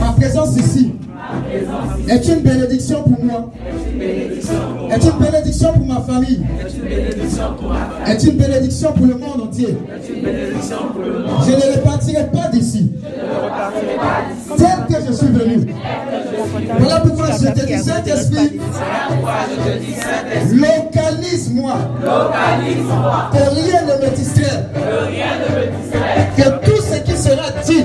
Ma présence ici est une bénédiction pour moi. Est une bénédiction pour ma famille. Est une bénédiction pour le monde entier. Je ne repartirai pas d'ici. Tel que je suis venu. Voilà pourquoi je te dis, Saint-Esprit, localise-moi. Que rien ne me distraie. Que tout ce qui sera dit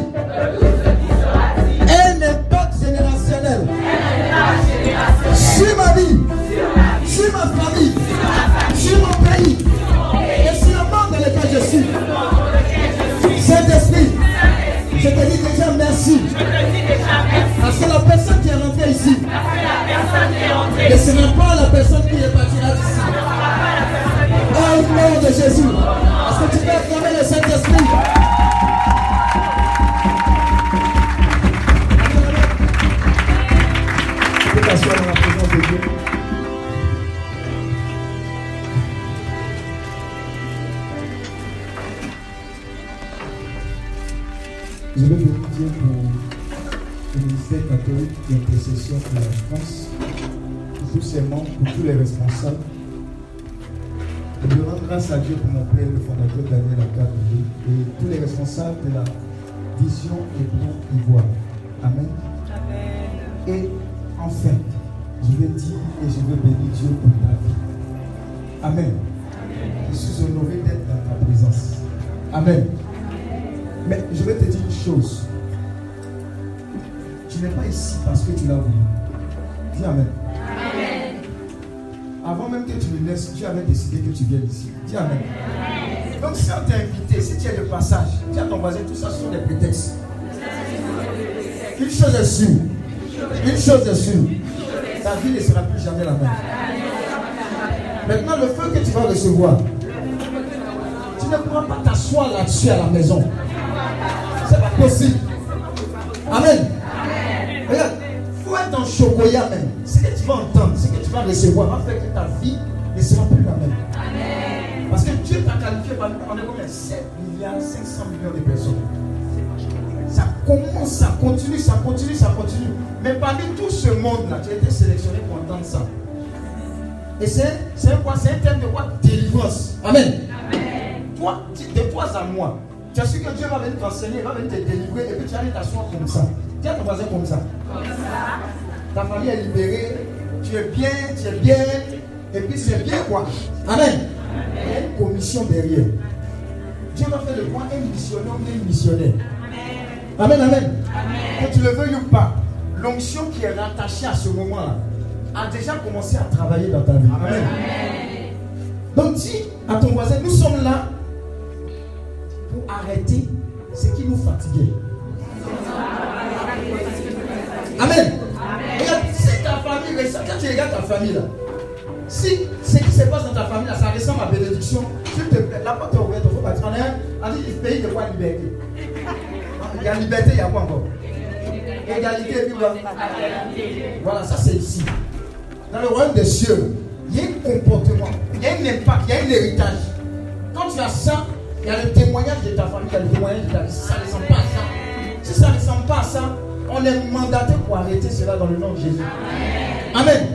qui est rentrée ici ne sera pas la personne qui est partie là d'ici. Au nom de Jésus. Est-ce que tu peux acclamer le Saint-Esprit pour la France, pour tous ses membres, pour tous les responsables. Je veux rendre grâce à Dieu pour mon père, le fondateur Daniel Akad, et tous les responsables de la vision et plan Ivoire. Amen. Et enfin, je veux dire et je veux bénir Dieu pour ta vie. Amen. Je suis honoré d'être dans ta présence. Amen. Que tu l'as voulu. Dis Amen. Avant même que tu me laisses, Dieu avait décidé que tu viennes ici. Dis Amen. Donc si on t'a invité, si tu es de passage, dis à ton voisin, tout ça sont des prétextes. Une chose est sûre. Une chose est sûre. Ta vie ne sera plus jamais la même. Maintenant, le feu que tu vas recevoir, tu ne pourras pas t'asseoir là-dessus à la maison. C'est pas possible. Amen. En chocolat même. Ce que tu vas entendre, ce que tu vas recevoir va faire que ta vie ne sera plus la même. Parce que Dieu t'a qualifié par on est combien 7 milliards 500 millions de personnes. Ça commence, ça continue, ça continue, ça continue. Mais parmi tout ce monde-là, tu as été sélectionné pour entendre ça. Et c'est quoi? C'est un terme de quoi? Délivrance. Amen. Toi, de toi à moi, tu as su que Dieu va venir t'enseigner, va venir te délivrer, et puis tu vas aller t'asseoir comme ça. Dis à ton voisin comme ça. Ta famille est libérée, tu es bien, tu es bien, et puis c'est bien quoi. Amen. Il y a une commission derrière. Dieu va faire de toi un missionnaire ou une missionnaire. Amen, amen. Que tu le veuilles ou pas, l'onction qui est rattachée à ce moment-là a déjà commencé à travailler dans ta vie. Amen. Donc dis à ton voisin, nous sommes là pour arrêter ce qui nous fatiguait. Amen. Regarde, si ta famille, quand tu regardes ta famille là, si ce qui se passe dans ta famille là, ça ressemble à bénédiction, s'il te plaît, la porte est ouverte, il faut partir. On est pays de quoi liberté? Il y a liberté, il y a quoi encore? Égalité, puis quoi Voilà, ça c'est ici. Dans le royaume des cieux, il y a un comportement, il y a un impact, il y a un héritage. Quand tu as ça, il y a le témoignage de ta famille, il y a le témoignage de ta vie. Si ça ne ressemble pas à ça, si ça ne ressemble pas à ça, on est mandaté pour arrêter cela dans le nom de Jésus. Amen.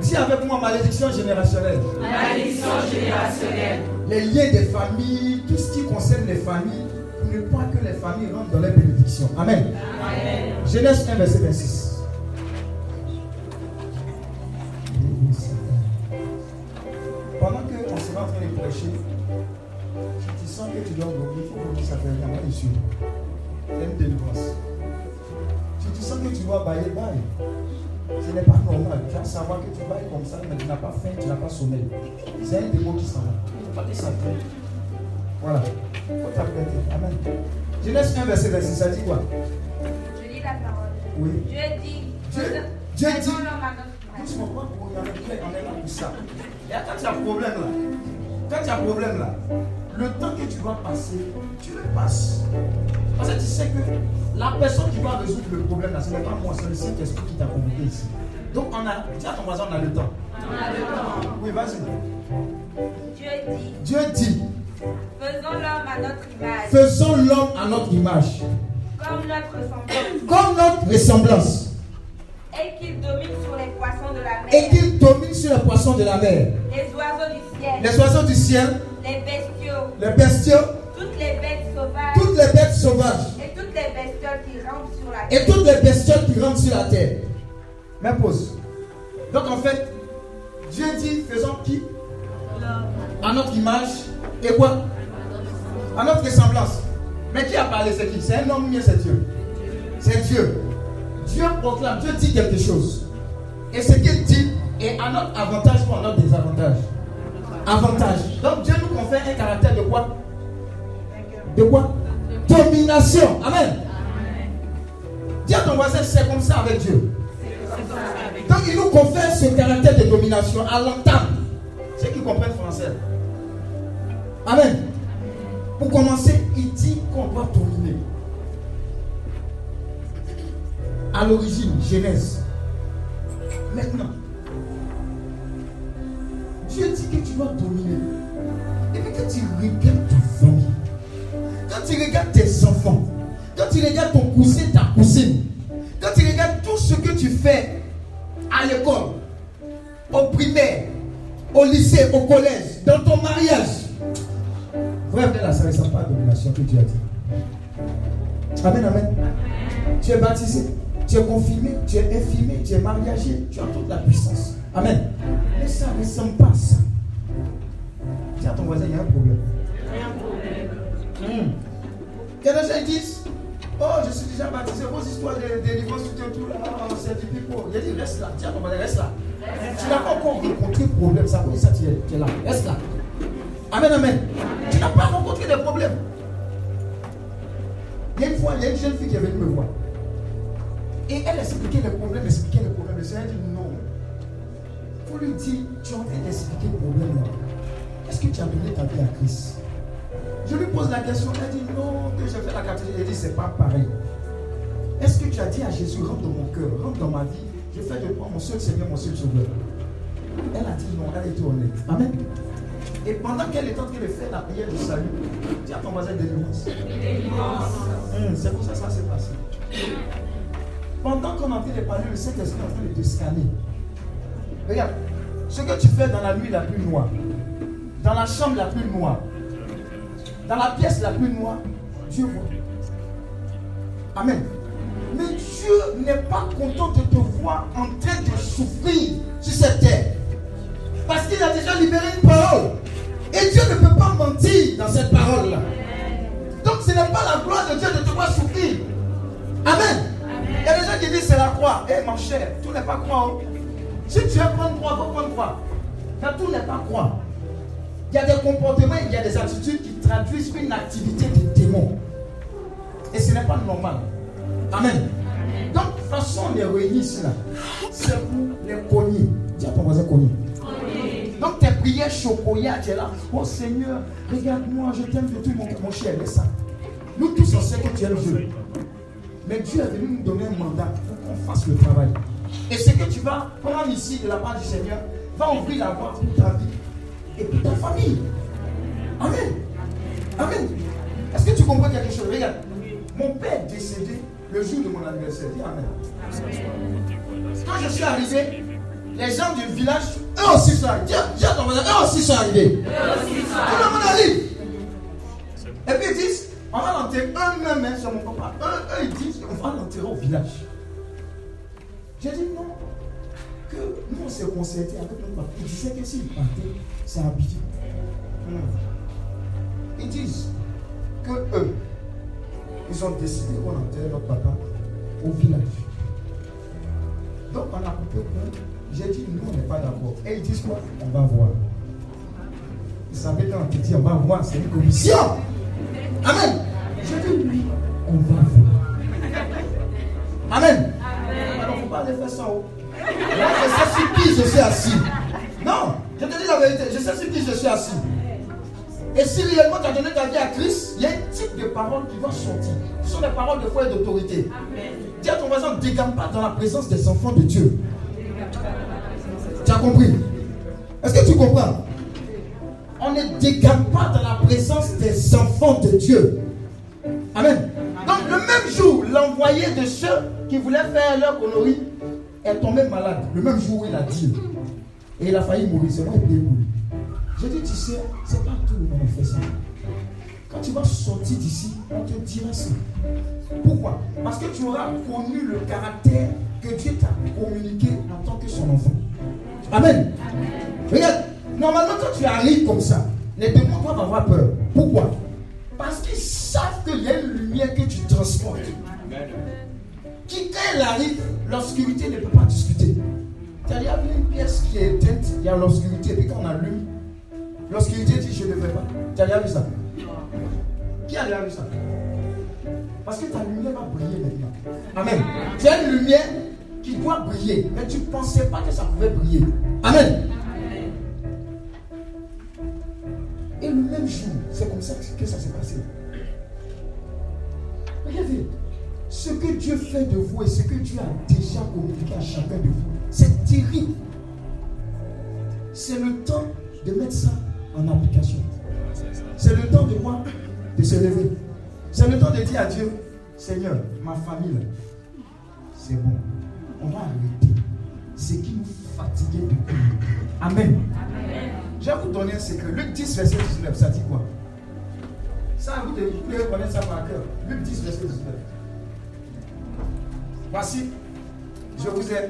Dis avec moi malédiction générationnelle. Malédiction générationnelle. Les liens des familles, tout ce qui concerne les familles, pour ne pas que les familles rentrent dans les bénédictions. Amen. Genèse 1, verset 26. Pendant qu'on sera en train de prêcher, si tu sens que tu dois vomir, il faut vomir, ça fait moi, ici. C'est une délivrance. Que tu dois bailler, baille. Ce n'est pas normal. Tu vas savoir que tu bailles comme ça, mais tu n'as pas faim, tu n'as pas sommeil. C'est un démon qui s'en va. Il pas. Voilà. Il faut t'apprêter. Amen. Genèse 1, verset 26, ça dit quoi? Je lis la parole. Oui. Dieu dit. Dieu- Dieu dit- est on est là pour ça. Et quand tu as problème là, quand tu as problème là, le temps que tu dois passer, tu le passes. Parce que tu sais que la personne qui va résoudre le problème là, ce n'est pas moi, c'est le Saint-Esprit qui t'a convoqué ici. Donc on a, dis à ton voisin, on a le temps. On a le temps. Oui, vas-y. Dieu dit. Dieu dit, Faisons l'homme à notre image. faisons l'homme à notre image. Comme notre ressemblance, comme notre ressemblance, et qu'il domine sur les poissons de la et mer, qu'il domine sur les poissons de la mer, les oiseaux du ciel, les oiseaux du ciel, les bestiaux, les bestiaux, toutes les bêtes sauvages toutes les bêtes sauvages, et toutes les bestioles qui rampent sur la et terre. toutes les bestioles qui rentrent sur la terre. Mais pause. Donc en fait, Dieu dit, faisons qui? À notre image et quoi? À notre ressemblance. Mais qui a parlé C'est qui? C'est un homme ou bien c'est Dieu? C'est Dieu. Dieu proclame, Dieu dit quelque chose. Et ce qu'il dit est à notre avantage ou à notre désavantage Avantage. Donc Dieu nous confère un caractère de quoi? De quoi? Domination. Amen. Dis à ton voisin, c'est comme ça avec Dieu. Donc il nous confère ce caractère de domination à l'entame. Ceux qui comprennent français. Amen. Pour commencer, il dit qu'on doit dominer. À l'origine, Genèse. Maintenant, Dieu dit que tu dois dominer. Et puis quand tu regardes ta famille, quand tu regardes tes enfants, quand tu regardes ton cousin, ta cousine, quand tu regardes tout ce que tu fais à l'école, au primaire, au lycée, au collège, dans ton mariage, frère, là, ça ne ressemble pas à la domination que Dieu a dit. Amen, amen. Tu es baptisé, tu es confirmé, tu es infirmé, tu es mariagé, tu as toute la puissance. Amen. Mais ça ne ressemble pas à ça. Dis à ton voisin, il y a un problème. Il y a des gens qui disent Oh, je suis déjà baptisé, vos histoires de délivrance, tout et tout là, c'est du pipeau. Il a dit Reste là, tiens, ton voisin, reste là. Tu n'as pas encore rencontré de problème, ça dire ça, tu es, tu es là. Reste là. Amen, amen. Tu n'as pas rencontré de problème. Il y a une fois, il y a une jeune fille qui est venue me voir. Et elle expliquait les problèmes, expliquait les problèmes. Le Seigneur dit non. Lui dire, tu es en train d'expliquer le problème. Est-ce que tu as donné ta vie à Christ? Je lui pose la question, elle dit non, que j'ai fait la catégorie. Elle dit c'est pas pareil. Est-ce que tu as dit à Jésus, rentre dans mon cœur, rentre dans ma vie, je fais de toi mon seul Seigneur, mon seul Sauveur? Elle a dit non, elle était honnête. Amen. Et pendant qu'elle est en train de faire la prière du salut, dis à ton voisin délivrance. C'est pour ça que ça s'est passé. Pendant qu'on est en train de parler, le Saint-Esprit est en train de te scanner. Regarde, ce que tu fais dans la nuit la plus noire, dans la chambre la plus noire, dans la pièce la plus noire, Dieu voit. Amen. Mais Dieu n'est pas content de te voir en train de souffrir sur cette terre. Parce qu'il a déjà libéré une parole. Et Dieu ne peut pas mentir dans cette parole-là. Donc ce n'est pas la gloire de Dieu de te voir souffrir. Amen. Il y a des gens qui disent c'est la croix. Eh mon cher, tout n'est pas croix. Si tu veux prendre croix, faut prendre croix. Mais tout n'est pas croix. Il y a des comportements, il y a des attitudes qui traduisent une activité de démon. Et ce n'est pas normal. Amen. Donc, de façon, on est réunis ici. C'est pour les cogner. Dis à ton voisin cogner. Donc, tes prières chocolat, tu es là. Oh Seigneur, regarde-moi, je t'aime de tout mon. Mon cher, laisse ça. Nous tous, on sait que tu es le Dieu. Mais Dieu est venu nous donner un mandat pour qu'on fasse le travail. Et ce que tu vas prendre ici de la part du Seigneur va ouvrir la voie pour ta vie et pour ta famille. Amen. Amen. Est-ce que tu comprends quelque chose? Regarde. Mon père est décédé le jour de mon anniversaire. Dis Amen. Quand je suis arrivé, les gens du village, eux aussi sont arrivés. Dis- dis à ton voisin, eux aussi sont arrivés. Tout le monde arrive. Et puis ils disent, on va l'enterrer eux-mêmes sur mon papa. Eux, eux, ils disent, on va l'enterrer au village. J'ai dit non. Que nous, on s'est concerté avec notre papa. Ils disaient que s'ils partaient, c'est habitué. Ils disent que eux, ils ont décidé qu'on enterre notre papa au village. Donc on a coupé. J'ai dit, nous, on n'est pas d'accord. Et ils disent quoi? On va voir. Vous savez, quand on on va voir, c'est une commission. Amen. J'ai dit, oui, on va voir. Amen. Pas aller faire ça. Moi, je sais sur qui je suis assis. Non, je te dis la vérité, je sais sur qui je suis assis. Et si réellement tu as donné ta vie à Christ, il y a un type de parole qui va sortir. Ce sont des paroles de foi et d'autorité. Dis à ton voisin, ne dégame pas dans la présence des enfants de Dieu. Tu as compris? Est-ce que tu comprends? On ne dégame pas dans la présence des enfants de Dieu. Amen. Donc le même jour, l'envoyé de ceux qui voulaient faire leur connerie est tombé malade. Le même jour où il a dit. Et il a failli mourir. C'est moi qui ai payé pour lui. J'ai dit, tu sais, c'est pas tout le monde qui fait ça. Quand tu vas sortir d'ici, on te dira ça. Pourquoi? Parce que tu auras connu le caractère que Dieu t'a communiqué en tant que son enfant. Amen. Regarde, normalement quand tu arrives comme ça, les démons doivent avoir peur. Pourquoi? Parce qu'ils savent qu'il y a une lumière que tu transportes. Qui, quand elle arrive, l'obscurité ne peut pas discuter. Il y a une pièce qui est éteinte, il y a l'obscurité, et puis quand on allume, l'obscurité dit je ne veux pas. Tu as déjà vu ça? Qui a déjà vu ça? Parce que ta lumière va briller maintenant. Amen. Tu as une lumière qui doit briller, mais tu ne pensais pas que ça pouvait briller. Amen. Et le même jour, c'est comme ça que ça s'est passé. Regardez, ce que Dieu fait de vous et ce que Dieu a déjà communiqué à chacun de vous, c'est terrible. C'est le temps de mettre ça en application. C'est le temps de moi de se lever. C'est le temps de dire à Dieu, Seigneur, ma famille, c'est bon. On va arrêter ce qui nous fatiguait de Amen. Je vais vous donner un secret. Luc 10, verset 19, ça dit quoi? Ça, vous devez connaître ça par cœur. Luc 10, verset 19. Voici, je vous ai.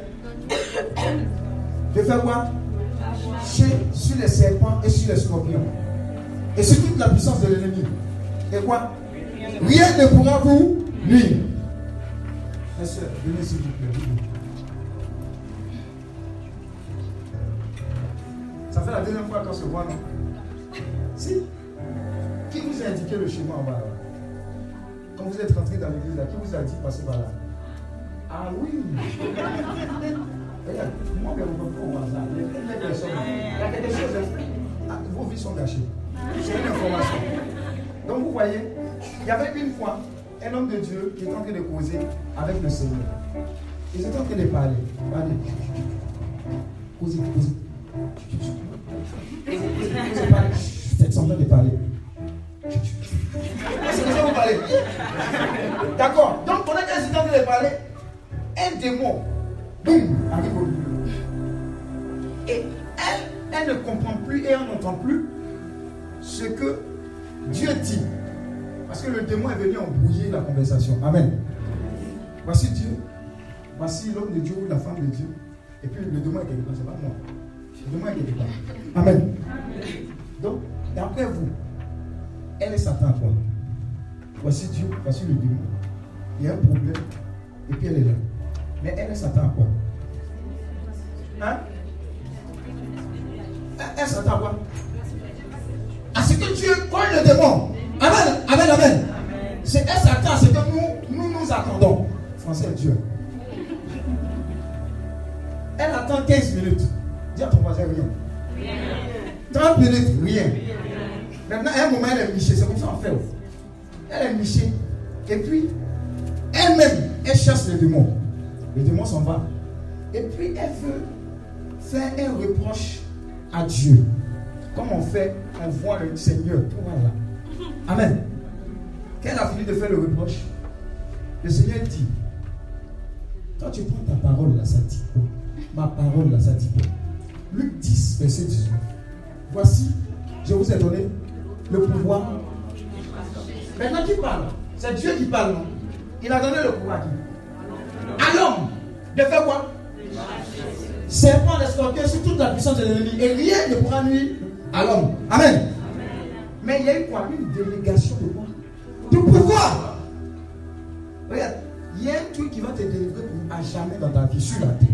De faire quoi? Sur les serpents et sur les scorpions. Et sur toute la puissance de l'ennemi. Et quoi? Rien ne pourra vous nuire. Mes soeurs, venez s'il vous plaît. Ça fait la deuxième fois qu'on se voit, non? Si? Qui vous a indiqué le chemin en bas Quand vous êtes rentré dans l'église qui vous a dit passer par là? Ah oui Regarde, moi, je ne peux pas au hasard. Les personnes, il y a quelque chose. Vos vies sont gâchées. C'est une information. Donc vous voyez, il y avait une fois un homme de Dieu qui était en train de causer avec le Seigneur. Ils étaient en train de parler. Parler. Causer, causer. Causer, parler. Faites semblant de parler. C'est comme ça vous parlez. D'accord. Donc qu'ils étaient en train de parler, un démon boum, arrive au milieu. Et elle, elle ne comprend plus et elle n'entend plus ce que Dieu dit. Parce que le démon est venu embrouiller la conversation. Amen. Voici Dieu. Voici l'homme de Dieu ou la femme de Dieu. Et puis le démon est quelque part. C'est pas moi. Le démon est quelque part. Amen. Donc, d'après vous, elle est Satan quoi Voici Dieu, voici le démon. Il y a un problème. Et puis elle est là. Mais elle s'attend à quoi? Hein? Elle s'attend à quoi? À ce que Dieu colle le démon. Amen, amen, amen. C'est elle s'attend à ce que nous, nous nous attendons. Français Dieu. Elle attend 15 minutes. Dis à ton voisin rien. 30 minutes, rien. Maintenant, à un moment, elle est michée. C'est comme ça qu'on fait. Elle est michée. Et puis, elle-même, elle chasse le démon. Le démon s'en va. Et puis elle veut faire un reproche à Dieu. Comme on fait, on voit le Seigneur. Voilà. Amen. Qu'elle a fini de faire le reproche, le Seigneur dit Quand tu prends ta parole là, ça dit quoi? Ma parole là, ça dit quoi? Luc 10, verset 18. Voici, je vous ai donné le pouvoir. Maintenant, qui parle? C'est Dieu qui parle. Il a donné le pouvoir à qui? De faire quoi? Serpent, les scorpions, sur toute la puissance de l'ennemi. Et rien ne pourra nuire à l'homme. Amen. Mais il y a eu quoi? Une délégation de quoi? De pouvoir. Regarde, il y a un truc qui va te délivrer à jamais dans ta vie sur la terre.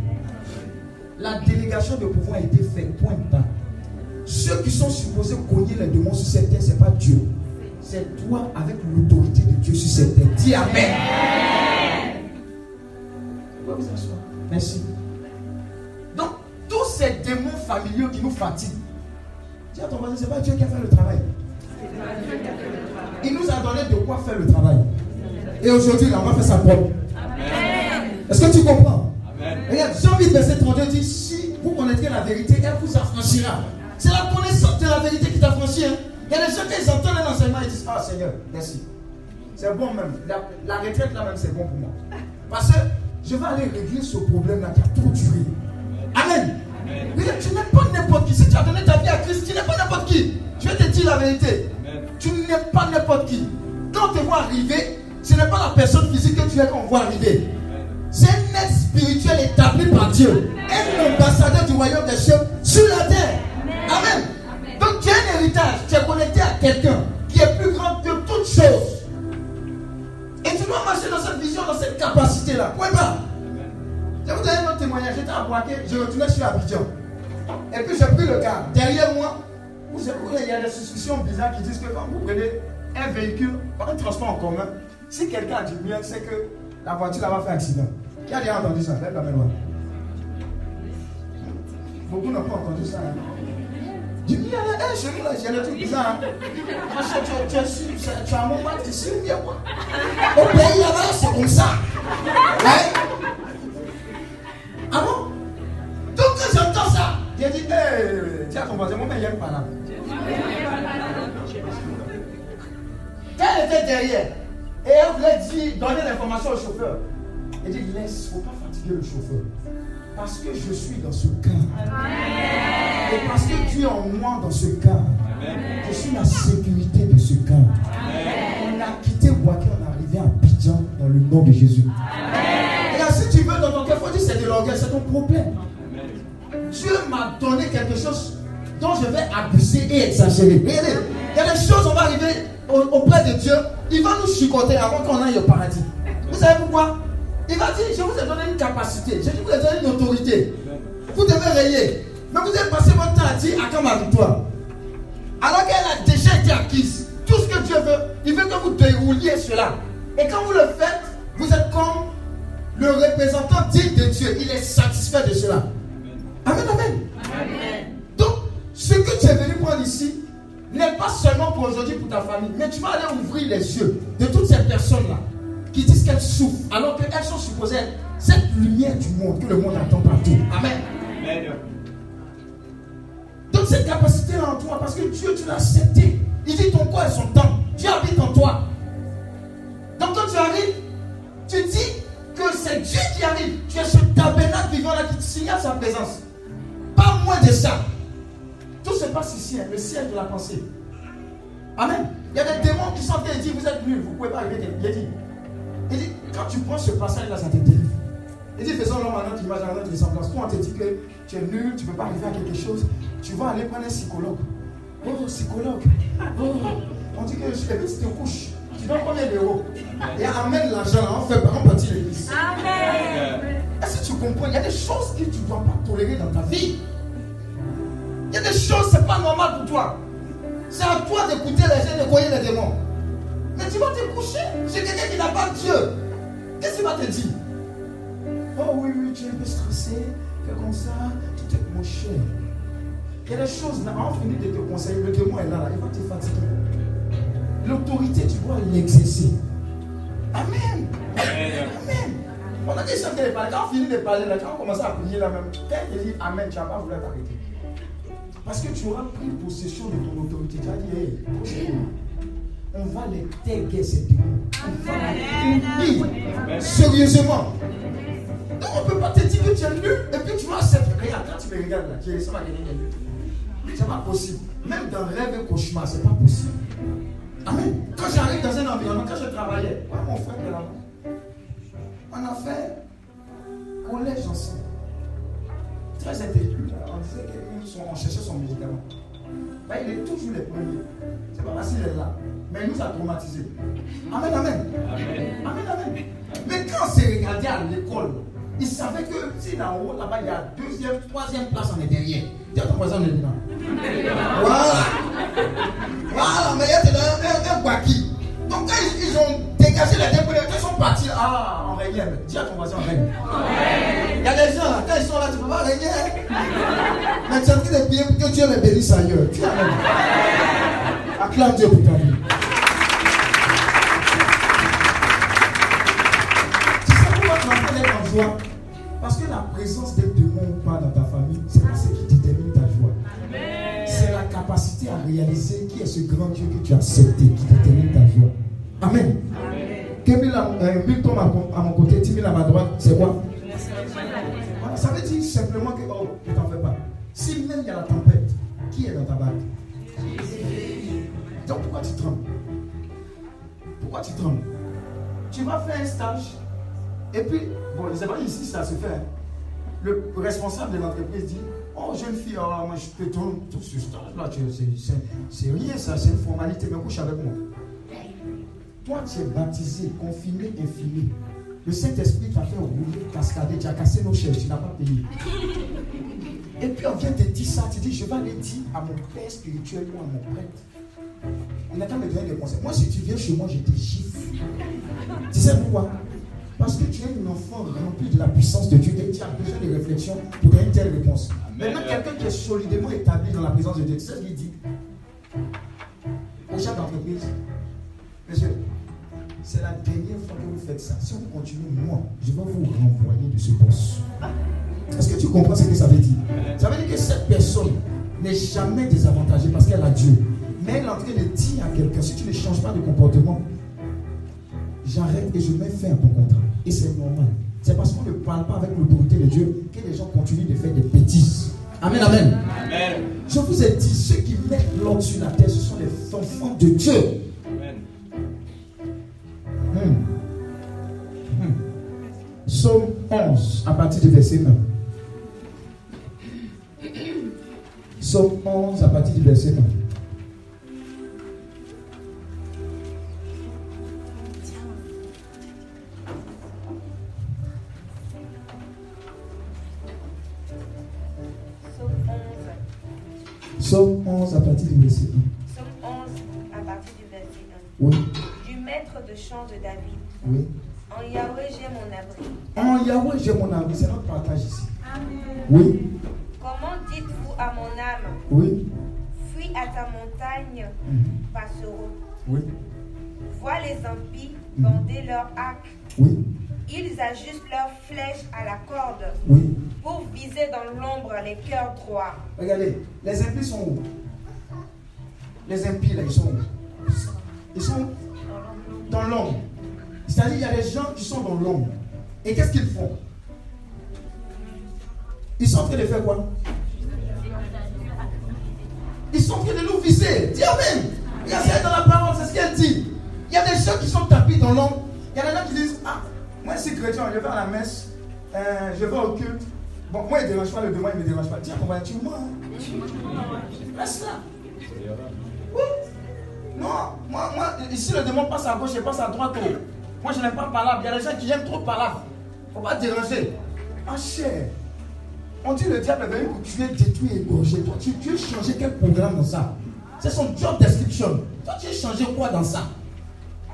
La délégation de pouvoir a été faite, point de temps. Ceux qui sont supposés cogner les démons sur cette terre, ce n'est pas Dieu. C'est toi avec l'autorité de Dieu sur cette terre. Dis Amen vous asseoir. Merci. Donc, tous ces démons familiaux qui nous fatiguent, dis à ton voisin, ce n'est pas Dieu qui a fait le travail. Il nous a donné de quoi faire le travail. Et aujourd'hui, on va faire sa propre. Est-ce que tu comprends? Amen. Regarde, Jean 8, verset 32 dit Si vous connaîtrez la vérité, elle vous affranchira. C'est la connaissance de la vérité qui t'affranchit. Hein? Il y a des gens qui entendent un enseignement et disent Ah Seigneur, merci. c'est bon même. La, la retraite là même, c'est bon pour moi. Parce que je vais aller régler ce problème-là qui a trop duré. Amen. Mais tu n'es pas n'importe qui. Si tu as donné ta vie à Christ, tu n'es pas n'importe qui. Je vais te dire la vérité. Tu n'es pas n'importe qui. Quand tu vois arriver, ce n'est pas la personne physique que tu es qu'on voit arriver. C'est un être spirituel établi par Dieu. Un ambassadeur du royaume des cieux sur la terre. Amen. Donc tu as un héritage. Tu es connecté à quelqu'un qui est plus grand que toute chose. Et tu dois marcher dans cette vision, dans cette capacité-là. Point pas. Je vous donne un autre témoignage. J'étais à Boaké, je retournais sur Abidjan. Et puis j'ai pris le car. Derrière moi, vous savez, il y a des suspicions bizarres qui disent que quand vous prenez un véhicule, un transport en commun, si quelqu'un a du bien, c'est que la voiture va faire accident. Qui a déjà entendu ça? Lève la main Beaucoup n'ont pas entendu ça. Hein? Je dis, hé chérie, là, j'ai le truc bizarre. Hein? Tu, tu, tu, tu as un moment, tu es sûr, quoi. Au pays là-bas, c'est comme ça. Ouais. Ah bon Donc quand j'entends ça, j'ai dit, hé, tiens, ton voisin, moi, il y a pas là. Elle était derrière. Et elle voulait dire, donner l'information au chauffeur. Elle dit, laisse, il ne faut pas fatiguer le chauffeur. Parce que je suis dans ce cas. Et parce que tu es en moi dans ce cas. Je suis la sécurité de ce cas. On a quitté Boaké, on est arrivé à Bidjan dans le nom de Jésus. Et là, si tu veux dans ton cœur, faut dire c'est de l'orgueil, c'est ton problème. Dieu m'a donné quelque chose dont je vais abuser et exagérer. il y a des choses, on va arriver auprès de Dieu, il va nous chicoter avant qu'on aille au paradis. Vous savez pourquoi? Il va dire, je vous ai donné une capacité, je vous ai donné une autorité. Vous devez rayer. Mais vous avez passé votre temps à dire, à quand ma victoire Alors qu'elle a déjà été acquise. Tout ce que Dieu veut, il veut que vous dérouliez cela. Et quand vous le faites, vous êtes comme le représentant digne de Dieu. Il est satisfait de cela. Amen, amen. amen. Donc, ce que tu es venu prendre ici, n'est pas seulement pour aujourd'hui, pour ta famille, mais tu vas aller ouvrir les yeux de toutes ces personnes-là qui disent qu'elles souffrent, alors qu'elles sont supposées être cette lumière du monde que le monde attend partout. Amen. Donc cette capacité-là en toi, parce que Dieu, tu l'as accepté. Il dit ton corps et son temps. Dieu habite en toi. Donc quand tu arrives, tu dis que c'est Dieu qui arrive. Tu es ce tabernacle vivant-là qui te signale sa présence. Pas moins de ça. Tout se passe ici, hein, le ciel de la pensée. Amen. Il y a des démons qui sont de dire Vous êtes nuls, vous ne pouvez pas arriver. Il dit, il dit Quand tu prends ce passage-là, ça te délivre. Il dit Faisons l'homme en notre image, en notre ressemblance. Quand on te dit que tu es nul, tu ne peux pas arriver à quelque chose, tu vas aller prendre un psychologue. Oh, psychologue. Oh, on dit que je suis si tu te couches. Tu dois combien d'euros Et amène l'argent, on fait par un petit l'église. Amen. Est-ce que tu comprends? Il y a des choses que tu ne dois pas tolérer dans ta vie. Il y a des choses, ce n'est pas normal pour toi. C'est à toi d'écouter les gens, de croire les démons. Mais tu vas te coucher chez quelqu'un qui n'a pas Dieu. Qu'est-ce qu'il va te dire? Oh oui, oui, tu es un peu stressé, fais comme ça, tu es mon cher. Il y a des choses, on finit de te conseiller, le démon est là, il va te fatiguer. L'autorité, tu dois l'exercer. Amen. Amen. On a dit ça, quand on finit de parler, là, quand on commence à prier là même, quand il dit Amen, tu n'as pas voulu t'arrêter. Parce que tu auras pris possession de ton autorité. Tu as dit, hey, on va les taguer ces démons. Les sérieusement. Donc on ne peut pas te dire que tu es nul et puis tu vas accepter. Regarde, quand tu me regardes là, tu es ça va nul. C'est pas possible. Même dans rêve et cauchemar, c'est pas possible. Amen. Quand j'arrive dans un environnement, quand je travaillais, ouais, mon frère est là. On a fait collège ensemble. Très intelligent. On disait qu'on cherchait son médicament. Ben, il est toujours le premier. C'est pas qu'il est là. Mais il nous a traumatisés. Amen, amen. Amen, amen. Mais quand c'est regardé à l'école, il savait que si là haut, là-bas, il y a deuxième, troisième place, on est derrière. Dis à ton voisin, on est dedans. Voilà. Voilà, mais il y a un, un, un Donc quand ils, ils ont dégagé les deux premiers, ils sont partis. Ah, on régnait. Dis à ton voisin, on règne. Il y a des gens là, quand ils sont là, tu ne peux pas régner. Mais tu as envie de bien pour que Dieu les bénisse ailleurs. Amènes. Acclame Dieu pour ta vie. Joie Parce que la présence des démons ou pas dans ta famille, c'est pas ce qui détermine ta joie. C'est la capacité à réaliser qui est ce grand Dieu que tu as accepté qui détermine ta joie. Amen. Amen. à, euh, 1000 tombe à, mon- côté, 10 000 à ma droite, c'est quoi? Voilà, Ça veut dire simplement que, oh, ne t'en fais pas. Si même il y a la tempête, qui est dans ta barque Donc pourquoi tu trembles? Pourquoi tu trembles? Tu vas faire un stage, et puis, bon, je sais pas ici ça se fait. hein. Le responsable de l'entreprise dit Oh, jeune fille, alors moi je peux tout, tout ce stage-là, tu- c'est- rien ça, c'est une formalité, mais couche avec moi. Toi, tu es baptisé, confiné, infini. Le Saint-Esprit t'a fait rouler, cascader, tu as cassé nos chaises, tu n'as pas payé. Et puis on vient te dire ça, tu dis Je vais aller dire à mon père spirituel ou à mon prêtre. Il n'a qu'à me donner des conseils. Moi, si tu viens chez moi, je te gifle. Tu sais pourquoi? Parce que tu es un enfant rempli de la puissance de Dieu et tu as besoin de réflexion pour une telle réponse. Maintenant, quelqu'un qui est solidement établi dans la présence de Dieu, tu sais ce qu'il dit? Au chef d'entreprise, monsieur, c'est la dernière fois que vous faites ça. Si vous continuez, moi, je vais vous renvoyer de ce poste. Est-ce que tu comprends ce que ça veut dire? Ça veut dire que cette personne n'est jamais désavantagée parce qu'elle a Dieu. Mais elle est en train de dire à quelqu'un, si tu ne changes pas de comportement, j'arrête et je mets fin à ton contrat. Et c'est normal. C'est parce qu'on ne parle pas avec l'autorité de Dieu que les gens continuent de faire des bêtises. Amen, amen. Amen. Je vous ai dit, ceux qui mettent l'ordre sur la terre, ce sont les enfants de Dieu. Amen. Hmm. Hmm. Psaume 11, à partir du verset 1. Psaume 11, à partir du verset 1. Psaume 11, à partir du verset 1. Psaume 11 à partir du verset Oui, 1. Du maître de chant de David. oui. En Yahweh j'ai mon abri. En Yahweh, j'ai mon ami. C'est notre partage ici. Oui, Comment dites-vous à mon âme? Oui. Fuis à ta montagne, Mhm. passereau. Oui, Vois les impies Mhm. bander leur arc. oui, Ils ajustent leurs flèches à la corde oui. pour viser dans l'ombre les cœurs droits. Regardez, les impies sont où? Les impies, là, ils sont où? Ils sont dans l'ombre. C'est-à-dire, il y a des gens qui sont dans l'ombre. Et qu'est-ce qu'ils font? Ils sont en train de faire quoi? Ils sont en train de nous viser. Dis Amen. Il y a ça dans la parole, c'est ce qu'elle dit. Il y a des gens qui sont tapis dans l'ombre. Il y a des gens qui disent Ah, moi, je suis chrétien, je vais à la messe, euh, je vais au culte. Bon, moi, il ne dérange pas, le démon, il ne me dérange pas. Tiens, comment tu moi Reste là. Oui. Non, moi, moi, ici, le démon passe à gauche et passe à droite. Moi, je n'aime pas parler. Il y a des gens qui aiment trop parler. Il ne faut pas déranger. Ah, cher. On dit le diable est venu pour tuer, détruire et égorger. Toi, tu, tu as changé quel programme dans ça? C'est son job description. Toi, tu as changé quoi dans ça?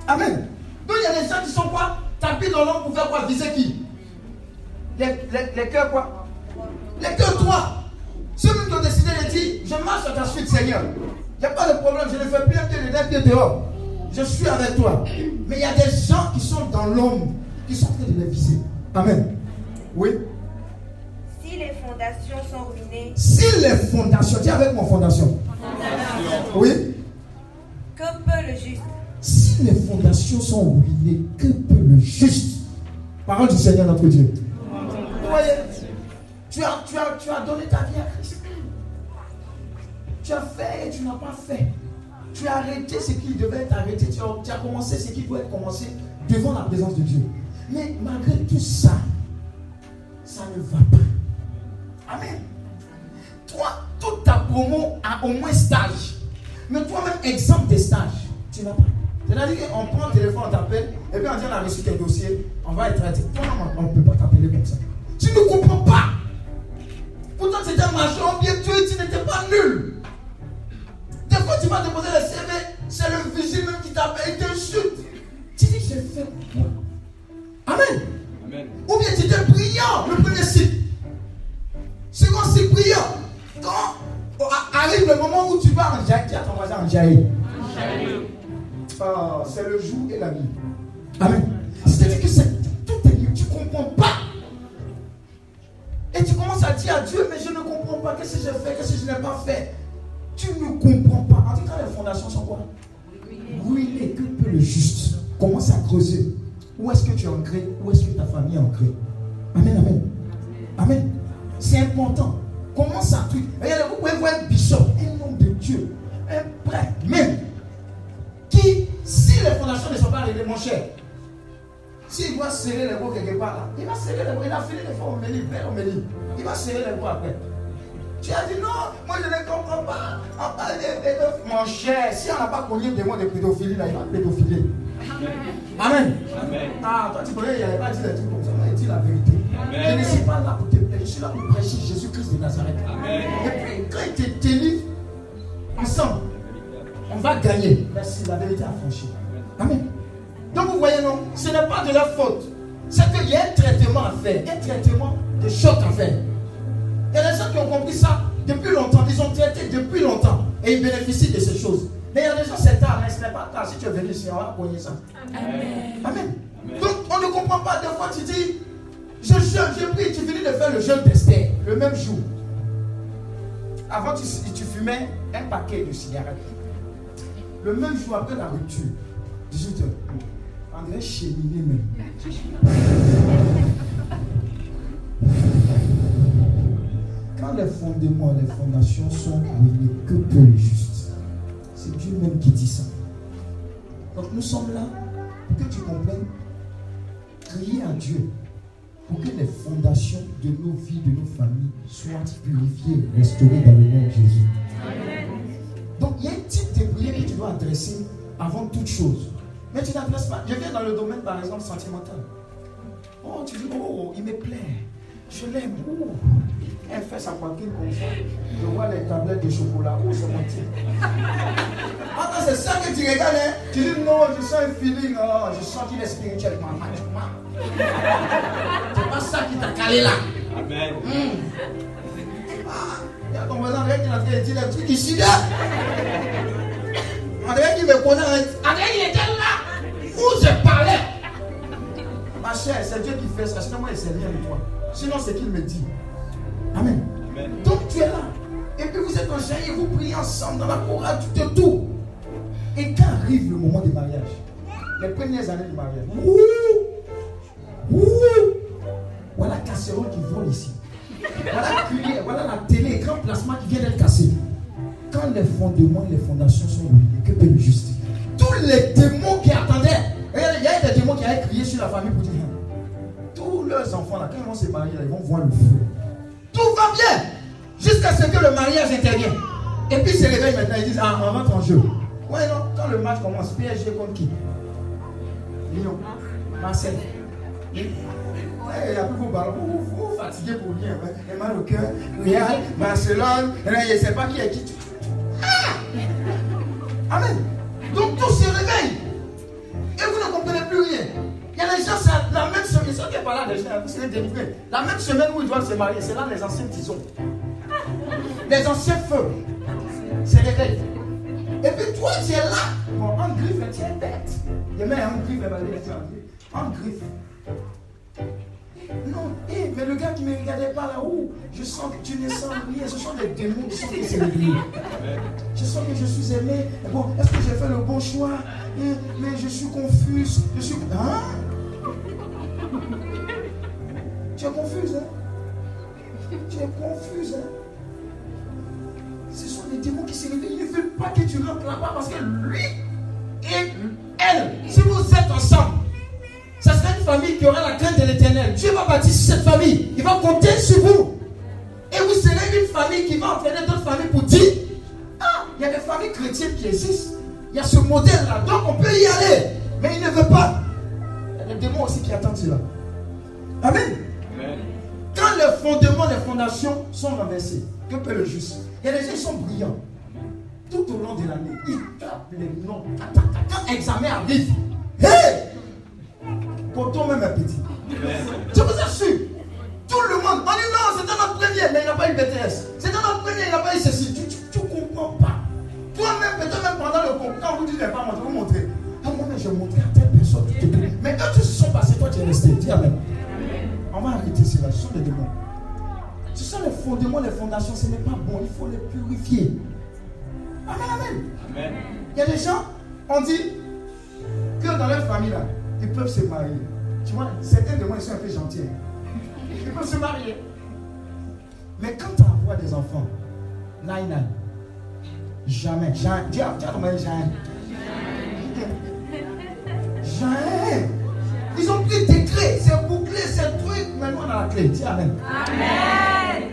Amen. Donc, il y a des gens qui sont quoi? Tapis dans l'ombre pour faire quoi? Viser qui? Les, les, les cœurs quoi? Les cœurs droits. Ceux qui ont décidé de dire Je marche à ta suite, Seigneur. Il n'y a pas de problème, je ne fais plus dedans, un pied dehors. Je suis avec toi. Mais il y a des gens qui sont dans l'ombre, qui sont en train de les viser. Amen. Oui. Si les fondations sont ruinées, Si les fondations, dis avec mon fondation. Oui. que peut le juste Si les fondations sont ruinées, que peut le juste? Parole du Seigneur notre Dieu. Vous voyez tu as, tu, as, tu as donné ta vie à Christ. Tu as fait et tu n'as pas fait. Tu as arrêté ce qui devait être arrêté. Tu as, tu as commencé ce qui doit être commencé devant la présence de Dieu. Mais malgré tout ça, ça ne va pas. Amen. Toi, toute ta promo a au moins stage. Mais toi-même, exemple des stages, tu n'as pas. C'est-à-dire qu'on prend le téléphone, on t'appelle, et puis on dit on a reçu tes dossiers, on va être traité. Toi, on ne peut pas t'appeler comme ça? Tu ne comprends pas. Pourtant, c'était un marchand bien Dieu, tu n'étais pas nul. Des fois, tu vas déposer le CV, c'est le vigile même qui t'appelle, il t'insulte. Tu dis, j'ai fait quoi? Amen. Amen. Ou bien tu étais brillant, le premier cycle. Second cycle brillant. Quand oh, arrive le moment où tu vas en jaillir, tu as ton voisin en jaillir. Ah, c'est le jour et la nuit. Amen. C'est-à-dire que c'est tout est tu ne comprends pas. Et tu commences à dire à Dieu, mais je ne comprends pas. Qu'est-ce que j'ai fait? Qu'est-ce que je n'ai pas fait? Tu ne comprends pas. En tout cas, les fondations sont quoi? Ruinées. Que peut le juste? Commence à creuser. Où est-ce que tu es ancré? Où est-ce que ta famille est ancrée? Amen, amen. Amen. C'est important. Comment ça truc Regardez, vous pouvez voir un bishop, un homme de Dieu, un prêtre, même, qui, si les fondations ne sont pas réglées, mon cher, s'il doit serrer les bras quelque part là, il va serrer les bras. Il a fini les fois au Méli, vers au Méli. Il va serrer les bras après. Tu as dit non, moi je ne comprends pas. On parle de Mon cher, si on n'a pas connu des mots de pédophilie, là, il va pédophiler. Amen. Amen. Ah, toi tu connais, il n'y avait pas dit des trucs comme ça. Il dit la vérité. Amen. Je ne suis pas là pour te plaire, je suis là pour prêcher Jésus-Christ de Nazareth. Amen. Et puis quand il te tenu ensemble, on va gagner. Merci, la vérité a franchi. Amen. Donc vous voyez, non, ce n'est pas de leur faute. C'est qu'il y a un traitement à faire, un traitement de choc à faire. Il y a des gens qui ont compris ça depuis longtemps, ils ont traité depuis longtemps et ils bénéficient de ces choses. Mais il y a des gens, c'est tard, mais ce n'est pas tard. Si tu es venu ici, on va connaître ça. Amen. Amen. Donc on ne comprend pas. Des fois, tu dis, je jeûne, je prie, tu finis de faire le jeûne d'Esther le même jour. Avant, tu, tu fumais un paquet de cigarettes. Le même jour après la rupture, 18 heures. On dirait cheminer même. Quand les fondements, les fondations sont ruinés, que peut le juste? C'est Dieu même qui dit ça. Donc nous sommes là pour que tu comprennes. Crier à Dieu pour que les fondations de nos vies, de nos familles soient purifiées, restaurées dans le nom de Jésus. Donc il y a un type de prière que tu dois adresser avant toute chose. Mais tu n'adresses pas. Je viens dans le domaine, par exemple, sentimental. Oh, tu dis, oh, il me plaît. Je l'aime. Oh. Elle fait sa poitrine comme ça. Je vois les tablettes de chocolat. Oh, c'est mon type. Attends, c'est ça que tu regardes. Hein? Tu dis, non, je sens un feeling. Oh, je sens qu'il est spirituel. C'est pas ça qui t'a calé là. Amen. Hmm. Ah, il y a ton voisin qui a dit des trucs ici là. André qui me connaît. André, il était là. Où je parlais? Ma chère, c'est Dieu qui fait ça. Sinon, moi, il ne sait rien de toi. Sinon, c'est qu'il me dit. Amen. Donc, tu es là. Et puis, vous êtes en et vous priez ensemble dans la chorale, tout et tout. Et quand arrive le moment du mariage, les premières années du mariage, ouh, ouh, voilà la casserole qui vole ici. Voilà la voilà la télé, grand placement qui vient d'être cassé quand les fondements les fondations sont ruinés, que peut le justifier Tous les démons qui attendaient, il y a des démons qui avaient crié sur la famille pour dire tous leurs enfants, là, quand ils vont se marier, ils vont voir le feu. Tout va bien jusqu'à ce que le mariage intervienne. Et puis ils se réveillent maintenant, ils disent Ah, on rentre en jeu. Ouais, non, quand le match commence, PSG contre qui? Lyon, Marseille. A. Vous, vous, fatiguez pour rien. Et mal au cœur. Real, Barcelone. Je ne sais pas qui est qui. Amen. Donc tout se réveille. Et vous ne comprenez plus rien. Il y a des gens, c'est la même semaine, ceux qui pas là déjà, vous serez délivrés. La même semaine où ils doivent se marier, c'est là les anciens tisons. Les anciens feux. Se réveillent. Et puis toi, tu es là. Bon, en griffe, tu es bête. Il met en griffe, en griffe. Non, eh, mais le gars qui ne me regardait pas là-haut, je sens que tu ne sens rien. Ce sont des démons qui sont qui Je sens que je suis aimé. Bon, est-ce que j'ai fait le bon choix eh, Mais je suis confuse. Je suis. Hein? Tu es confuse, hein? Tu es confuse, hein? Ce sont des démons qui se réveillent. Ils ne veulent pas que tu rentres là-bas parce que lui et elle, si vous êtes ensemble, ça sera une famille qui aura la crainte de l'éternel. Dieu va bâtir cette famille. Il va compter sur vous. Et vous serez une famille qui va entraîner d'autres familles pour dire Ah, il y a des familles chrétiennes qui existent. Il y a ce modèle-là. Donc on peut y aller. Mais il ne veut pas. Il y a des démons aussi qui attendent cela. Amen. Quand les fondements, les fondations sont renversés, que peut le juste? Il y a des gens qui sont brillants. Tout au long de l'année, ils tapent les noms. Quand l'examen arrive, hey toi même est petit. Je vous assure. Tout le monde. On dit non, c'était notre premier, mais il n'a pas eu BTS. C'était notre premier, il n'a pas eu ceci. Tu ne comprends pas. Toi-même, peut-être même pendant le concours, quand vous dites pas montrer, vous montrez. Ah, moi, j'ai montré à telle personne. Mais quand tu se sont passés, toi, tu es resté. Dis Amen. On va arrêter cela. Ce sont des démons. Ce sont les fondements, les fondations. Ce n'est pas bon. Il faut les purifier. Amen, amen. Amen. Il y a des gens, on dit que dans leur famille, là, ils peuvent se marier. Tu vois, certains de moi, ils sont un peu gentils. Ils peuvent se marier. Mais quand tu envoies des enfants, nine, jamais, jamais, dis à jamais, jamais. Jamais. Ils ont pris des clés, c'est bouclé, c'est truc. Maintenant, on a la clé. Dis Amen. Amen.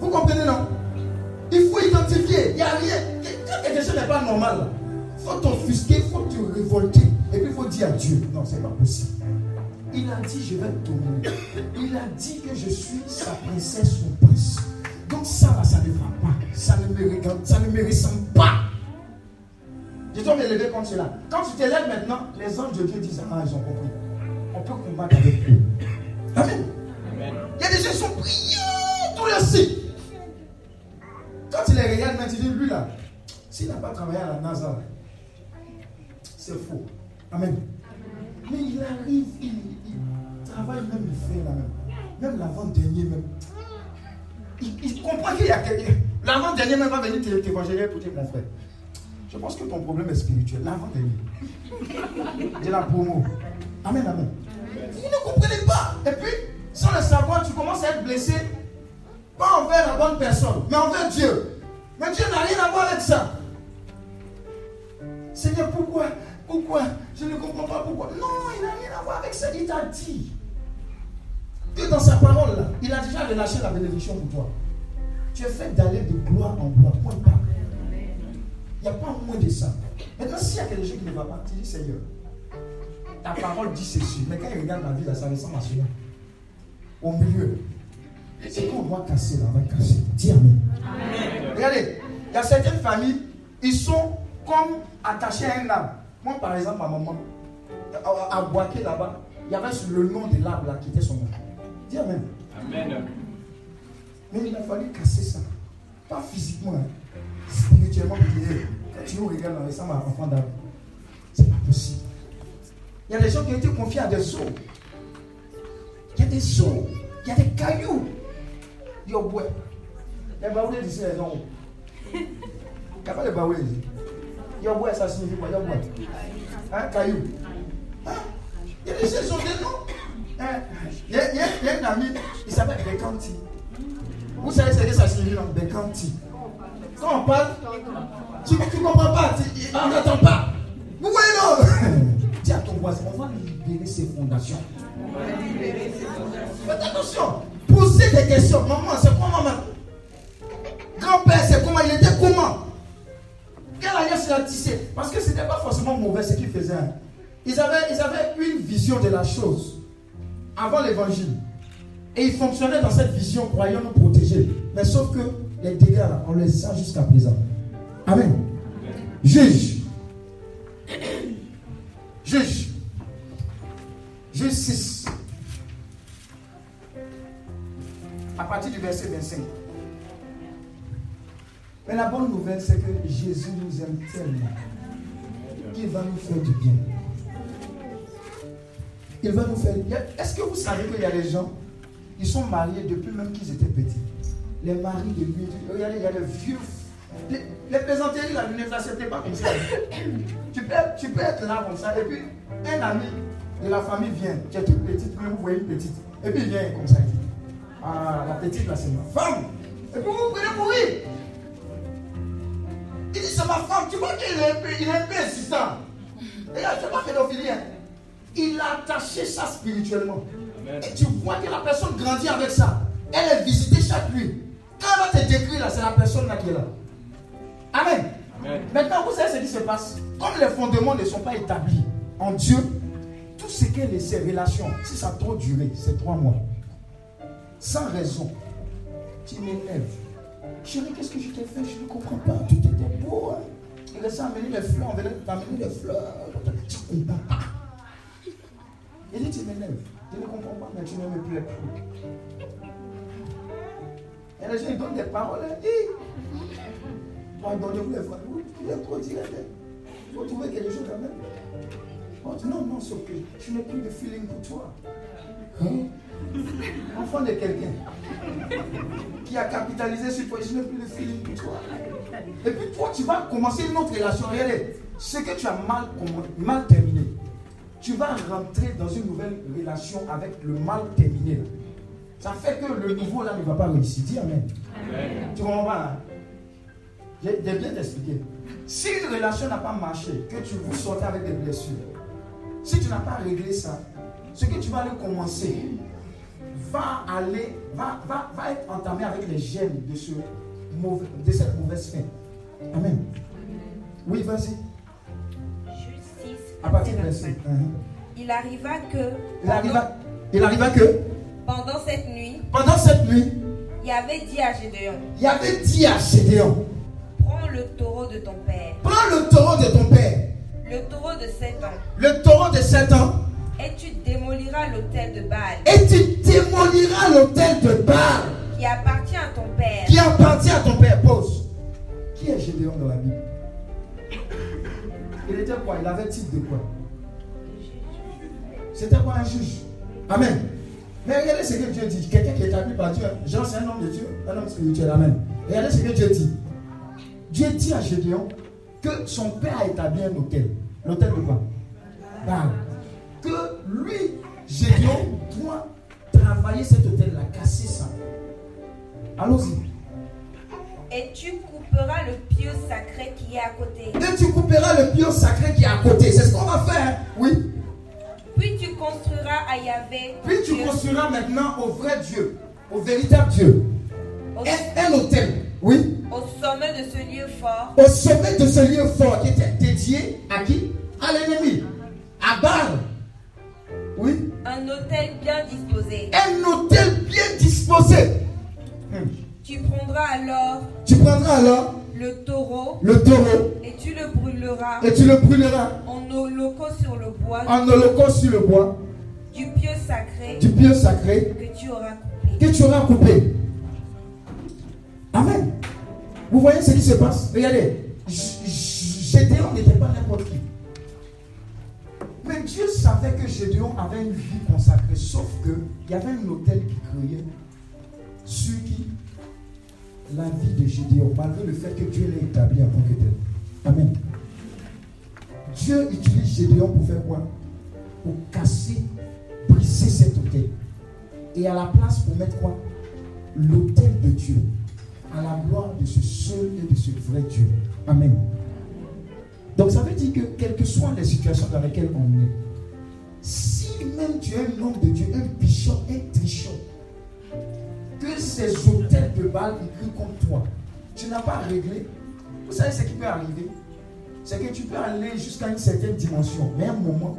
Vous comprenez, non? Il faut identifier. Il n'y a rien. Quand quelque chose n'est pas normal, il faut t'offusquer, il faut te révolter. Dire à Dieu. Non, c'est pas possible. Il a dit, je vais te dominer. Il a dit que je suis sa princesse ou prince. Donc ça, là, ça ne va pas. Ça ne me regarde, ça ne me ressemble pas. Je dois me lever comme cela. Quand tu t'élèves maintenant, les anges de Dieu disent, ah, ils ont compris. On peut combattre avec eux. Amen. Il y a des gens qui sont brillants, tous les signes. Quand il les regarde, maintenant, il dit, lui là, s'il n'a pas travaillé à la NASA, c'est faux. Amen. Mais il arrive, il, travaille même, il fait la même. Même l'avant-dernier, même. Il, comprend qu'il y a quelqu'un. L'avant-dernier même va venir t'évangéliser pour dire mon frère. Je pense que ton problème est spirituel. L'avant-dernier. De la promo. Amen, amen. Vous ne comprenez pas. Et puis, sans le savoir, tu commences à être blessé. Pas envers la bonne personne, mais envers Dieu. Mais Dieu n'a rien à voir avec ça. Seigneur, pourquoi Pourquoi? Je ne comprends pas pourquoi. Non, il n'a rien à voir avec ça. Il t'a dit. Dieu, dans sa parole, là, il a déjà relâché la bénédiction pour toi. Tu es fait d'aller de gloire en gloire. Point pas. Il n'y a pas moins de ça. Maintenant, s'il y a quelque chose qui ne va pas, tu dis Seigneur, ta parole dit ceci. Mais quand il regarde la vie, là, ça ressemble à cela. Au milieu. C'est qu'on doit casser là, on va casser. Dis Amen. Regardez, il y a certaines familles, ils sont comme attachés à un arbre. Moi, par exemple, ma maman, à Boaké là-bas, il y avait le nom de l'arbre là qui était son nom. Dis Amen. Amen. Mais il a fallu casser ça. Pas physiquement, hein. spirituellement. Quand tu nous regardes, on ressemble à un enfant d'arbre. C'est pas possible. Il y a des gens qui ont été confiés à des eaux. Il y a des eaux. Il y a des cailloux. Il y a bois. Les baoulés d'ici, les gens. Il n'y a pas de baoulés ici. Il y a bois, ça signifie quoi. Hein, caillou? Hein? Il y a des ont des noms. Hein? Il, y a, y un ami, il s'appelle Bekanti. Vous savez ce que ça signifie, non Bekanti. Quand on parle, tu ne comprends pas, tu, on n'entend pas. Vous voyez, non? Dis à ton voisin, on va libérer ses fondations. Faites attention. Posez des questions. Maman, c'est comment maman? Grand-père, c'est comment? Il était comment? Quelle alliance il a tissé Parce que ce n'était pas forcément mauvais ce qu'ils faisaient. Ils avaient, ils avaient une vision de la chose avant l'évangile. Et ils fonctionnaient dans cette vision, croyant nous protéger. Mais sauf que les dégâts, on les a jusqu'à présent. Amen. Juge. Juge. Juge 6. À partir du verset 25. Mais la bonne nouvelle, c'est que Jésus nous aime tellement qu'il va nous faire du bien. Il va nous faire. Est-ce que vous savez qu'il y a des gens, ils sont mariés depuis même qu'ils étaient petits. Les maris de lui, regardez, il y a des vieux les, les plaisanteries, là, ne l'acceptez pas comme ça. tu, peux, tu peux être là comme ça, et puis un ami de la famille vient. Tu es toute petite, mais vous voyez une petite. Et puis il vient comme ça. Il Ah, la petite là, c'est ma femme. Et puis vous prenez pour ma femme. Tu vois qu'il est un peu, il est un peu insistant. Et là, c'est pas pédophilie. Hein. Il a attaché ça spirituellement. Et tu vois que la personne grandit avec ça. Elle est visitée chaque nuit. Quand elle va te décrire là, c'est la personne là qui est là. Amen. Maintenant, vous savez ce qui se passe? Comme les fondements ne sont pas établis en Dieu, tout ce qui est ces relations, si ça a trop duré, c'est trois mois, sans raison, tu m'énerves. Chérie, qu'est-ce que je t'ai fait? Je ne comprends pas. Tu étais beau. Hein? Il laissait amener les fleurs, on venait t'amener les fleurs. Tu ne comprends pas. Il dit, tu m'énerves. Je ne comprends pas, mais tu ne me plais plus. Et les gens, ils donnent des paroles. Hein? Pardonnez-vous les frères. Vous êtes trop direct. Il faut trouver quelque chose quand même. Non, non, c'est ok. Je n'ai plus de feeling pour toi. Hein? Enfant de quelqu'un qui a capitalisé sur toi, je n'ai plus de feeling pour toi. Et puis toi, tu vas commencer une autre relation. Regardez, ce que tu as mal, mal terminé, tu vas rentrer dans une nouvelle relation avec le mal terminé. Ça fait que le nouveau là ne va pas réussir. Dis Amen. Tu comprends pas hein? J'ai bien t'expliquer. Si une relation n'a pas marché, que tu vous sortez avec des blessures, si tu n'as pas réglé ça, ce que tu vas aller commencer va aller, va, va, va être entamé avec les gènes de, ce mauvais, de cette mauvaise fin. Amen. Oui, vas-y. À partir de uh-huh. Il arriva que. Il arriva, il arriva que. Pendant cette nuit. Pendant cette nuit. Il y avait dit à Gédéon. Il y avait dit à Gédéon. Prends le taureau de ton père. Prends le taureau de ton père. Le taureau de 7 ans. Le taureau de 7 ans. Et tu démoliras l'hôtel de Baal. Et tu démoliras l'hôtel de Baal. Qui appartient à ton père. Qui appartient à ton père. Pose. Qui est Gédéon dans la Bible? Il était quoi? Il avait titre de quoi? C'était quoi un juge Amen. Mais regardez ce que Dieu dit. Quelqu'un qui est établi par Dieu. Jean, c'est un homme de Dieu, un homme spirituel. Amen. Regardez ce que Dieu dit. Dieu dit à Gédéon que son père a établi un hôtel. L'hôtel de quoi? Que lui, Gédéon, doit travailler cet hôtel-là, casser ça. Allons-y. Et tu couperas le pieu sacré qui est à côté. Et tu couperas le pieu sacré qui est à côté. C'est ce qu'on va faire. Oui. Puis tu construiras à Yahvé. Puis tu construiras maintenant au vrai Dieu, au véritable Dieu. Un, un hôtel. Oui. Au sommet de ce lieu fort. Au sommet de ce lieu fort qui était dédié à qui? À l'ennemi. À Bar. Oui. Un hôtel bien disposé. Un hôtel bien disposé. Hmm. Tu prendras alors. Tu prendras alors. Le taureau. Le taureau. Et tu le brûleras. Et tu le brûleras. En holocauste sur le bois. En holocauste sur le bois. Du pieu sacré. Du pieu sacré. Que tu auras coupé. Que tu auras coupé. Amen. Vous voyez ce qui se passe? Regardez. Gédéon n'était pas n'importe qui. Mais Dieu savait que Gédéon avait une vie consacrée, sauf qu'il y avait un hôtel qui criait sur qui? La vie de Gédéon, malgré le fait que Dieu l'ait établi en tant que tel. Amen. Dieu utilise Gédéon pour faire quoi? Pour casser, briser cet hôtel. Et à la place, pour mettre quoi? L'hôtel de Dieu à la gloire de ce seul et de ce vrai Dieu. Amen. Donc ça veut dire que quelles que soient les situations dans lesquelles on est, si même tu es un homme de Dieu, un bichon, un trichon, que ces hôtels de balles crient contre toi, tu n'as pas réglé, vous savez ce qui peut arriver? C'est que tu peux aller jusqu'à une certaine dimension, mais à un moment,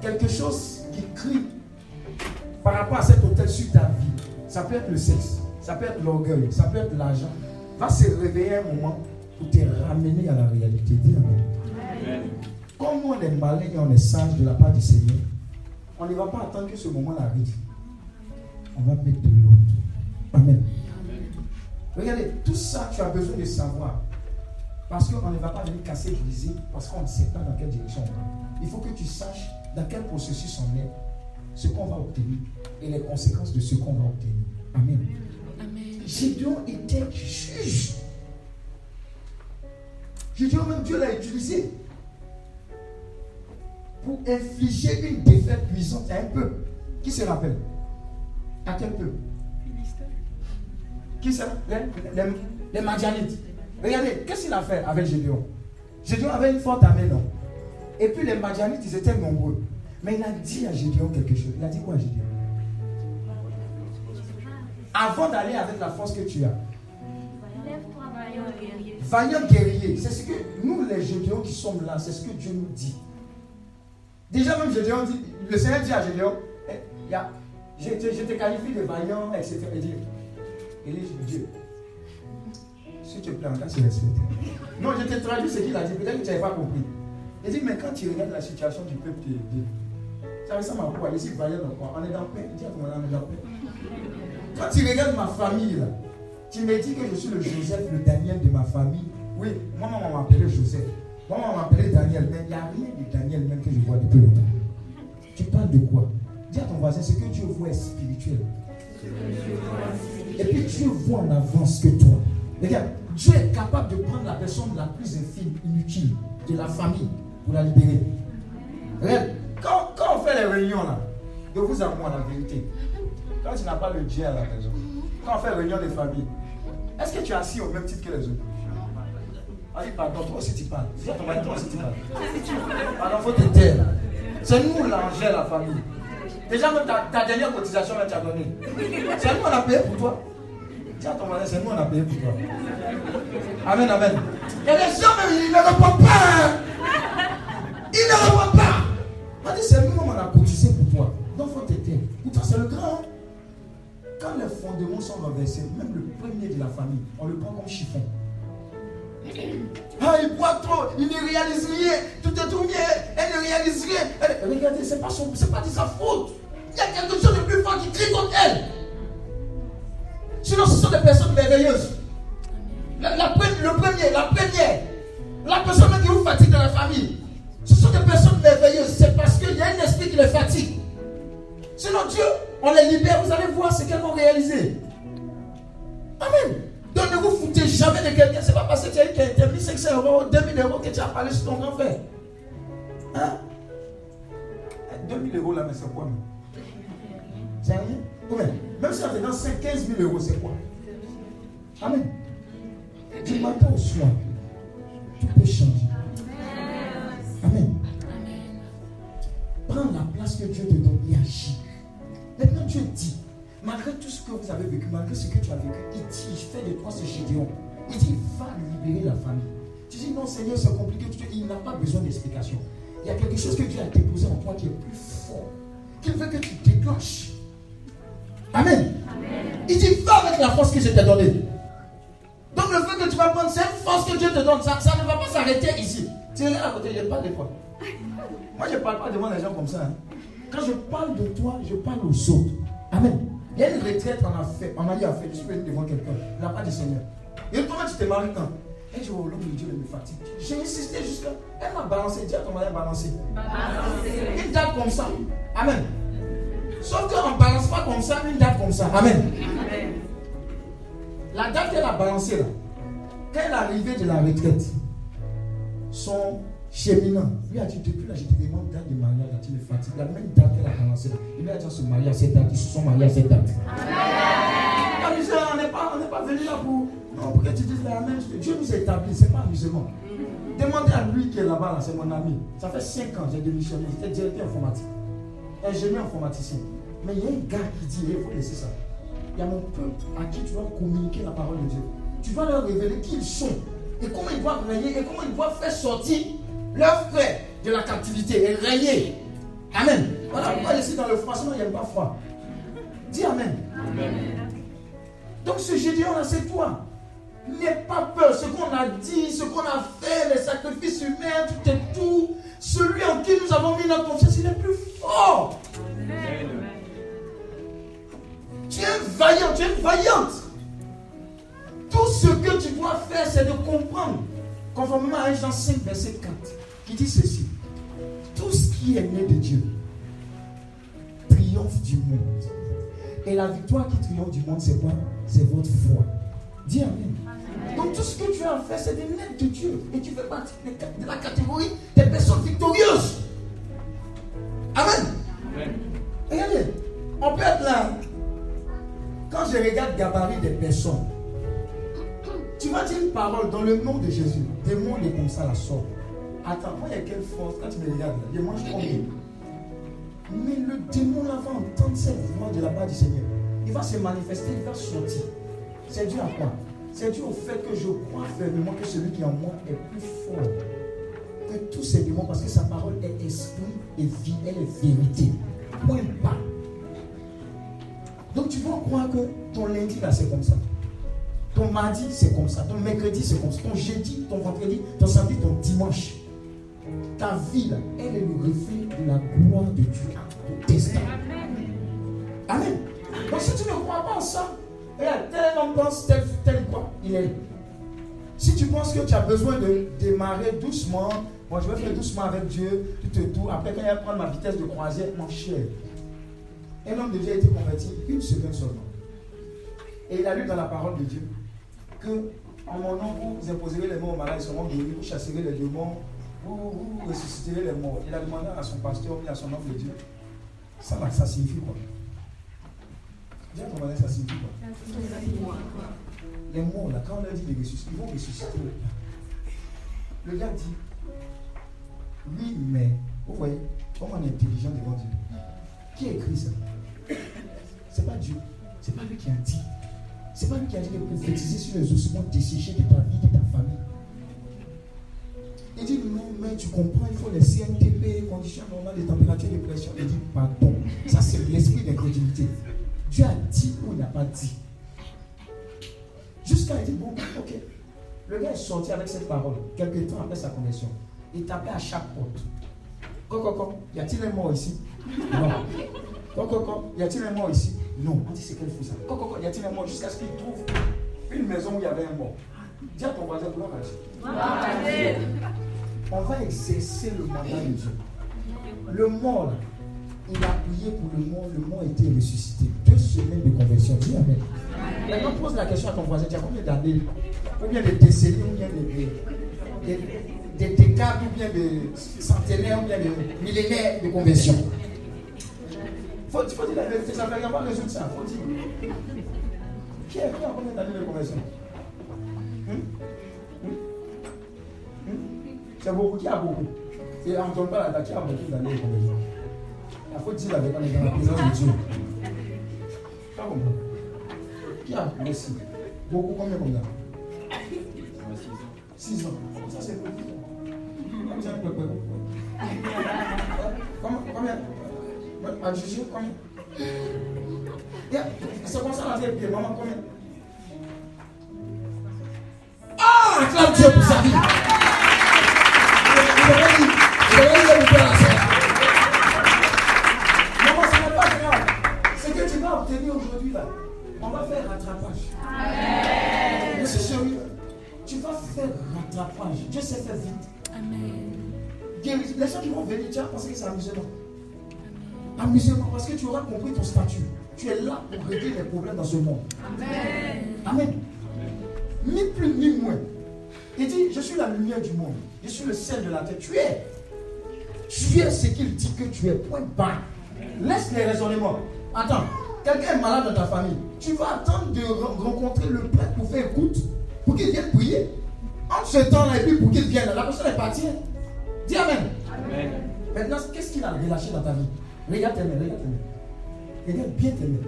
quelque chose qui crie par rapport à cet hôtel sur ta vie, ça peut être le sexe, ça peut être l'orgueil, ça peut être l'argent, va se réveiller un moment pour te ramener à la réalité. Dis Amen. Comme on est malin et on est sage de la part du Seigneur, on ne va pas attendre que ce moment arrive. On va mettre de l'autre. Amen. Regardez, tout ça, tu as besoin de savoir. Parce qu'on ne va pas venir casser, briser, parce qu'on ne sait pas dans quelle direction on va. Il faut que tu saches dans quel processus on est, ce qu'on va obtenir et les conséquences de ce qu'on va obtenir. Amen. Gédéon était juge. Gédéon, même Dieu l'a utilisé pour infliger une défaite puissante à un peuple. Qui se rappelle? À quel peuple? Qui c'est les, les, Madianites. Regardez, qu'est-ce qu'il a fait avec Gédéon? Gédéon avait une forte armée, non? Et puis les Madianites, ils étaient nombreux. Mais il a dit à Gédéon quelque chose. Il a dit quoi à Gédéon? Avant d'aller avec la force que tu as. Vaillant guerrier. C'est ce que nous, les Gédéons qui sommes là, c'est ce que Dieu nous dit. Déjà, même Gédéon dit, le Seigneur dit à Gédéon, eh, je, te, te, qualifie de vaillant, etc. Il dit, il dit, Dieu, si tu plaît, encore, c'est respecté. Non, je te traduis ce qu'il a dit, peut-être que tu n'avais pas compris. Il dit, mais quand tu regardes la situation du peuple, tu dis, ça ressemble à quoi? Ici, vaillant, on est dans paix. On est dans paix. Quand tu regardes ma famille, là, tu me dis que je suis le Joseph, le Daniel de ma famille. Oui, moi, maman m'a appelé Joseph. Moi, maman m'a appelé Daniel. Mais il n'y a rien de Daniel même que je vois depuis longtemps. Tu parles de quoi? Dis à ton voisin, ce que Dieu voit est spirituel. Et puis Dieu voit en avance que toi. Regarde, Dieu est capable de prendre la personne la plus infime, inutile de la famille pour la libérer. Regarde, quand, quand on fait les réunions là, de vous à moi, la vérité, quand tu n'as pas le Dieu à la maison, quand on fait réunion des familles, est-ce que tu es assis au même titre que les autres? Ah oui, pardon, toi aussi tu parles. Dis à ton toi aussi tu parles. Faut te. C'est nous l'angèle, la famille. Déjà, même ta, ta dernière cotisation, tu as donné. C'est nous, on a payé pour toi. Dis à ton mari, c'est nous, on a payé pour toi. Amen, amen. Et les gens, même, ils ne répondent pas. Hein. Ils ne répondent pas. On dit, c'est nous, on a cotisé pour toi. Donc, faut te. Pour toi, c'est le grand. Quand les fondements sont renversés, même le premier de la famille, on le prend comme chiffon. Ah, il boit trop, il ne réalise rien, tout est tout bien, elle ne réalise rien. regardez, ce n'est pas, pas de sa faute. Il y a quelque chose de plus fort qui crie contre elle. Sinon, ce sont des personnes merveilleuses. Le premier, la première, la personne qui vous fatigue dans la famille, ce sont des personnes merveilleuses. C'est parce qu'il y a un esprit qui les fatigue. Sinon, Dieu, on les libère, vous allez voir ce qu'elles vont réaliser. Amen. Donc ne vous foutez jamais de quelqu'un. Ce n'est pas parce que tu as eu quelqu'un 1500 euros, 2000 euros que tu as parlé sur ton grand frère. Hein? 2000 eh, euros là, mais c'est quoi C'est rien. Combien Même si on te donne 15 000 euros, c'est quoi? Amen. Du matin au soir, tu peux changer. Amen. Prends la place que Dieu te donne et agis. Maintenant, Dieu dit, malgré tout ce que vous avez vécu, malgré ce que tu as vécu, il dit, il fait de toi ce Gédéon. Il dit, va libérer la famille. Tu dis, non, Seigneur, c'est compliqué. Il n'a pas besoin d'explication. Il y a quelque chose que Dieu a déposé en toi qui est plus fort. Qu'il veut que tu déclenches. Amen. Il dit, va avec la force que je t'ai donnée. Donc le fait que tu vas prendre cette force que Dieu te donne, ça, ça ne va pas s'arrêter ici. Tu es là à côté, je parle de toi. Moi, je ne parle pas devant les gens comme ça. Hein. Quand je parle de toi, je parle aux autres. Amen. Il y a une retraite en a fait, on a dit à fait, je suis venu devant quelqu'un, la part du Seigneur. Et comment tu t'es marié quand? Elle dit, oh l'homme de Dieu me fatigue. J'ai insisté jusqu'à. Elle m'a balancé, dis à ton mari. Balancer. Une date comme ça. Amen. Sauf qu'on ne balance pas comme ça, une date comme ça. Amen. Amen. La date qu'elle a balancée là, quand elle est arrivée de la retraite, son cheminant. Lui a dit, depuis là, je te demande date de mariage, là, tu me fatigues. La même date qu'elle a commencé, il lui a dit, se marier à cette date, ils se sont mariés à cette date. Amusé, on n'est pas, pas venu là pour. Non, pour que tu dises la même chose. Dieu nous a établi, ce n'est pas amusement. Demandez à lui qui est là-bas, là, c'est mon ami. Ça fait 5 ans, j'ai démissionné, j'étais directeur informatique. Ingénieur informaticien. Mais il y a un gars qui dit, il faut laisser ça. Il y a mon peuple à qui tu dois communiquer la parole de Dieu. Tu dois leur révéler qui ils sont et comment ils doivent régner et comment ils doivent faire sortir leur frère de la captivité et régner. Amen. Voilà pourquoi ici dans le froissement, il n'y a pas froid. Dis Amen. Donc ce Gédéon-là, c'est toi. N'aie pas peur. Ce qu'on a dit, ce qu'on a fait, les sacrifices humains, tout est tout. Celui en qui nous avons mis notre confiance, il est plus fort. Tu es vaillant, tu es vaillante. Tout ce que tu dois faire, c'est de comprendre, conformément à Jean 5, verset 4 qui dit ceci? Tout ce qui est né de Dieu triomphe du monde. Et la victoire qui triomphe du monde, c'est quoi? C'est votre foi. Dis Amen. Donc tout ce que tu as à faire, c'est de naître de Dieu. Et tu fais partie de la catégorie des personnes victorieuses. Amen. Regardez, on peut être là. Quand je regarde gabarit des personnes, tu vas dire une parole dans le nom de Jésus. Démon est comme ça la sorte. Attends, moi, il y a quelle force? Quand tu me regardes, je mange combien Mais le démon là va entendre cette voix de la part du Seigneur. Il va se manifester, il va sortir. C'est dû à quoi? C'est dû au fait que je crois fermement que celui qui est en moi est plus fort que tous ces démons parce que sa parole est esprit et vie, elle est vérité. Point pas. Donc tu dois croire que ton lundi là c'est comme ça. Ton mardi c'est comme ça. Ton mercredi c'est comme ça. Ton jeudi, ton vendredi, ton samedi, ton dimanche ta vie, elle est le reflet de la gloire de Dieu, ton destin. Amen. Donc si tu ne crois pas en ça, regarde, tel homme pense tel, tel quoi, il est. Si tu penses que tu as besoin de démarrer doucement, moi je vais faire doucement avec Dieu, tout et tout, après quand il va prendre ma vitesse de croisière, mon cher. Un homme de Dieu a été converti une semaine seulement. Et il a lu dans la parole de Dieu que en mon nom, vous imposerez les mots aux malades, ils seront guéris, vous chasserez les démons, vous, vous ressusciterez les morts. Il a demandé à son pasteur, ou à son homme de Dieu. Ça, là, ça signifie quoi? Ton voisin, ça signifie quoi? Les morts, là, quand on leur dit de ressusciter, ils vont ressusciter. Le gars dit, oui, mais, vous voyez, comment on est intelligent devant Dieu. Qui a écrit ça? C'est pas Dieu. C'est pas lui qui a dit. C'est pas lui qui a dit de prophétiser sur les ossements desséchés de ta vie, de ta famille. Il dit non, mais tu comprends, il faut les CNTP, conditions normales de température et de pression. Il dit pardon. Ça, c'est l'esprit d'incrédulité. Dieu a dit ou il n'a pas dit. Jusqu'à il dit bon, ok. Le gars est sorti avec cette parole, quelques temps après sa conversion. Il tapait à chaque porte. Coco, y a-t-il un mort ici? Non. Coco, y a-t-il un mort ici? Non. On dit c'est quel fou ça? Coco, y a-t-il un mort? Jusqu'à ce qu'il trouve une maison où il y avait un mort Dis à ton voisin, à Dieu. On va exercer le mandat de Dieu. Le mort, il a prié pour le mort, le mort était ressuscité. Deux semaines de conversion. Dis Amen. Maintenant, pose la question à ton voisin. Tu as combien d'années? Ou bien de décennies, ou bien de, des décades ou bien de centenaires ou bien de millénaires de conversion? Faut, dire la vérité, ça fait pas résoudre ça. Faut dire. Qui a combien d'années de conversion? Hum? C'est beaucoup, qui a beaucoup. Et on ne pas la qui a beaucoup de conversion Il faut dire vérité, on est dans la présence de Dieu. Qui a Merci. Beaucoup, combien combien 6 ans. Ça, c'est beaucoup. Combien Combien À combien? C'est comme ça la vie, maman, combien? Ah Dieu pour. Venir, tu vas penser que c'est amusement. Amusement, parce que tu auras compris ton statut. Tu es là pour régler les problèmes dans ce monde. Amen. Amen. Ni plus ni moins. Il dit, je suis la lumière du monde. Je suis le sel de la terre. Tu es. Tu es ce qu'il dit que tu es. Point barre. Laisse les raisonnements. Attends, quelqu'un est malade dans ta famille. Tu vas attendre de rencontrer le prêtre pour faire écoute, pour qu'il vienne prier. En ce temps-là, et puis pour qu'il vienne, la personne est partie. Dis Amen. Amen. Maintenant, qu'est-ce qu'il a relâché dans ta vie? Regarde tes mains, regarde tes mains. Regarde bien tes mains.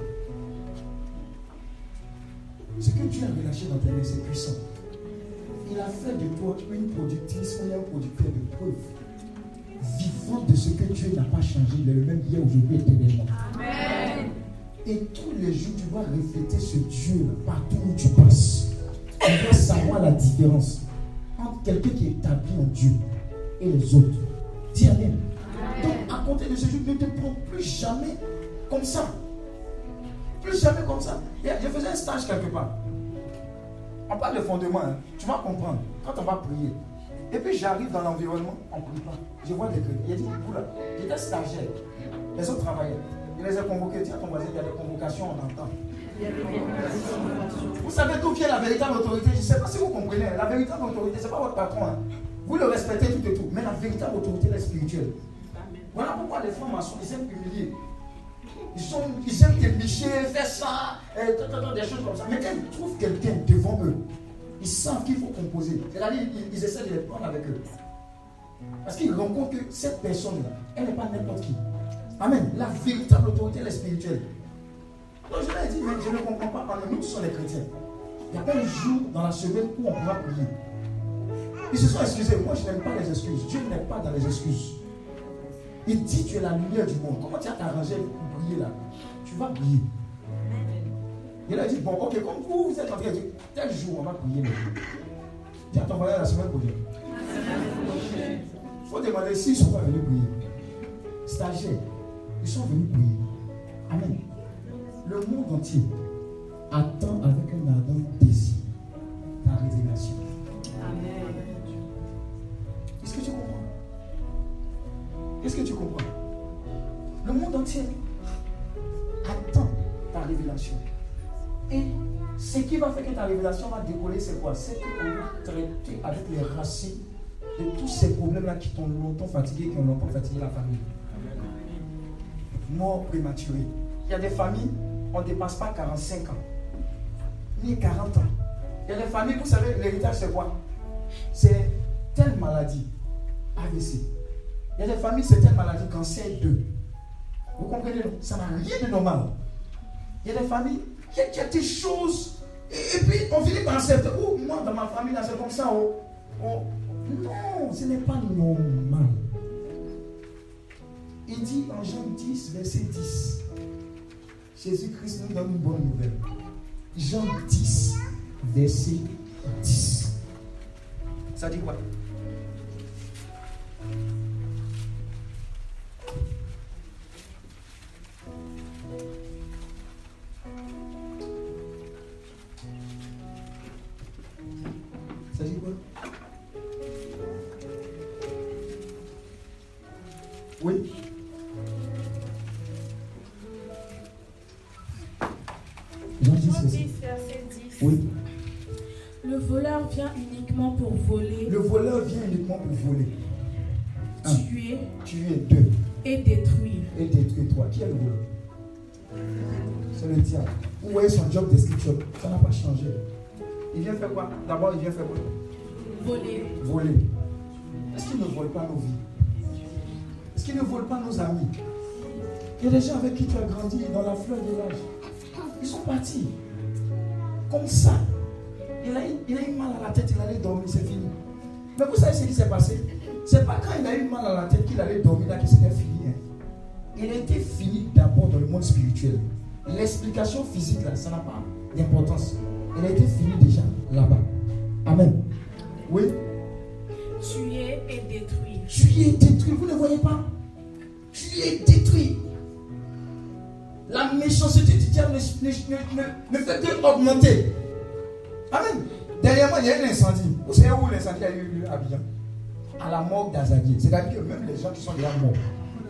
Ce que Dieu a relâché dans tes mains, c'est puissant. Il a fait de toi une productrice ou un producteur de preuves vivant de ce que Dieu n'a pas changé. Il est le même hier, aujourd'hui, éternellement. Amen. Et tous les jours, tu vas refléter ce Dieu partout où tu passes. Tu dois savoir la différence entre quelqu'un qui est établi en Dieu et les autres. Dis Amen. Donc, à compter de ce jour, ne te prends plus jamais comme ça. Plus jamais comme ça. Je faisais un stage quelque part. On parle de fondement. Hein. Tu vas comprendre. Quand on va prier. Et puis j'arrive dans l'environnement, on ne prie pas. Je vois des trucs. Il a dit, là, j'étais stagiaire. Les autres travaillaient. Il les a convoqués. Dis à ton voisin, il y a des convocations, on entend. Vous savez d'où vient la véritable autorité? Je ne sais pas si vous comprenez. La véritable autorité, ce n'est pas votre patron. Hein. Vous le respectez tout et tout. Mais la véritable autorité, est spirituelle. Voilà pourquoi les francs-maçons, ils aiment humilier. Ils, sont, ils aiment faire ça, et, des choses comme ça. Mais quand ils trouvent quelqu'un devant eux, ils savent qu'il faut composer. C'est-à-dire ils, ils essaient de les prendre avec eux. Parce qu'ils rencontrent que cette personne-là, elle n'est pas n'importe qui. Amen. La véritable autorité, elle est spirituelle. Donc je leur ai dit, mais je ne comprends pas, nous, nous sommes les chrétiens. Il n'y a pas un jour dans la semaine où on pourra prier. Ils se sont excusés. Moi, je n'aime pas les excuses. Dieu n'est pas dans les excuses. Il dit tu es la lumière du monde. Comment tu as t'arrangé pour briller là? Tu vas briller. Il a dit, bon, ok, comme vous, vous êtes en train de dire, tel jour, on va prier. Dis à ton la semaine prochaine. Il faut demander s'ils sont pas venus prier. Stagiaires, ils sont venus prier. Amen le monde entier attend avec un ardent désir ta révélation. Amen. Est-ce que tu comprends? Est-ce que tu comprends? Le monde entier attend ta révélation. Et ce qui va faire que ta révélation va décoller, c'est quoi? C'est qu'on va traiter avec les racines de tous ces problèmes-là qui t'ont longtemps fatigué, qui ont longtemps fatigué la famille. Mort prématurée. Il y a des familles, on ne dépasse pas 45 ans, ni 40 ans. Il y a des familles, vous savez, l'héritage c'est quoi? C'est telle maladie, AVC. Il y a des familles, c'est telle maladie, cancer 2. Vous comprenez Ça n'a rien de normal. Il y a des familles, il y a, des choses. Et, puis, on finit par accepter. Oh, moi, dans ma famille, là, c'est comme ça. Oh, oh. Non, ce n'est pas normal. Il dit en Jean 10, verset 10. Jésus-Christ nous donne une bonne nouvelle. Jean 10, verset 10. Ça dit quoi? Oui Jean 10, verset 10. Oui. Le voleur vient uniquement pour voler, Le voleur vient uniquement pour voler, Un. tuer tuer deux et détruire. et détruire trois. Qui est le voleur? C'est le diable. Vous voyez son job description, ça n'a pas changé. Il vient faire quoi? D'abord, il vient faire quoi? Voler. Voler. Est-ce qu'il ne vole pas nos vies? Est-ce qu'il ne vole pas nos amis? Il y a des gens avec qui tu as grandi dans la fleur de l'âge. Ils sont partis. Comme ça. Il a, eu- il a eu mal à la tête, il allait dormir, c'est fini. Mais vous savez ce qui s'est passé? C'est pas quand il a eu mal à la tête qu'il allait dormir là que c'était fini. hein. Il a été fini d'abord dans le monde spirituel. L'explication physique là, ça n'a pas d'importance. Il a été fini déjà là-bas. Amen. Oui. Tuer et détruire. Tu es détruit, vous ne voyez pas? Tu es détruit. La méchanceté du diable ne, ne- ne- ne- fait que augmenter. Amen. Dernièrement, il y a eu un incendie. Vous savez où l'incendie a eu lieu? À Abidjan À la mort d'Azadier. C'est-à-dire que même les gens qui sont déjà morts,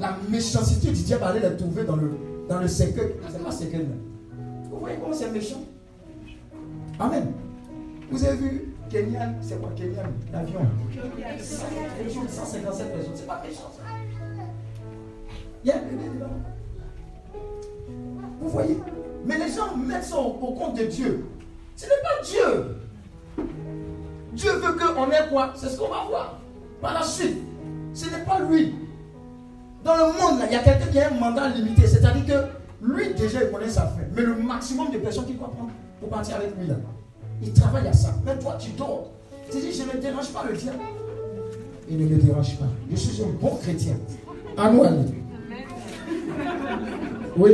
la méchanceté du diable allait les trouver dans le, dans le cercueil. C'est pas cercueil. Vous voyez comment c'est méchant? Amen. Vous avez vu Kenyan, c'est quoi Kenyan L'avion. Les jours de 157 personnes, c'est pas méchant ça. Il y a un bébé dedans. Vous voyez? Mais les gens mettent ça au, compte de Dieu. Ce n'est pas Dieu. Dieu veut qu'on ait quoi? C'est ce qu'on va voir par la suite. Ce n'est pas lui. Dans le monde, il y a quelqu'un qui a un mandat limité. C'est-à-dire que lui, déjà, il connaît sa fin. Mais le maximum de personnes qu'il doit prendre pour partir avec lui, là, il travaille à ça. Mais toi, tu dors. Tu dis, je ne dérange pas le diable. Il ne me dérange pas. Je suis un bon chrétien. À nous. Oui.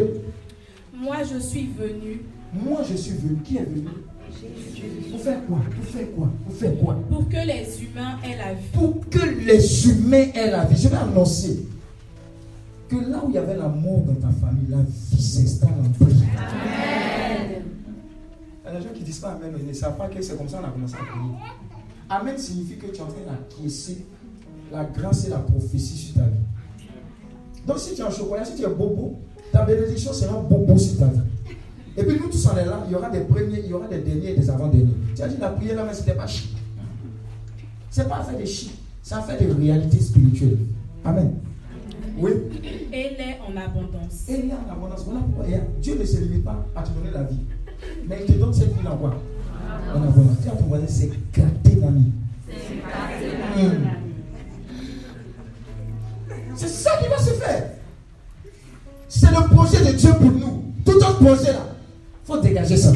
Moi, je suis venu Moi, je suis venu. Qui est venu? Pour faire quoi? Pour faire quoi? Pour faire quoi? Pour que les humains aient la vie. Pour que les humains aient la vie. Je vais annoncer que là où il y avait la mort dans ta famille, la vie s'installe en prière. Il y a des gens qui disent pas Amen, ils ne savent pas que c'est comme ça qu'on a commencé à prier. Amen signifie que tu es en train d'acquiescer la grâce et la prophétie sur ta vie. Donc si tu es en chocolat, si tu es bobo, ta bénédiction sera bobo sur ta vie. Et puis nous tous on est là, il y aura des premiers, il y aura des derniers et des avant-derniers. Tu as dit la prière là, mais c'était pas chic. C'est pas fait de chic, c'est fait de réalité spirituelle. Amen. Oui. Et l'est en abondance. Et a en abondance. Voilà pourquoi Dieu ne se limite pas à te donner la vie. Mais il te donne cette vie en quoi En abondance. Dis à ton voisin, c'est gâté l'ami. Hmm. C'est ça qui va se faire. C'est le projet de Dieu pour nous. Tout autre projet là, il faut dégager ça.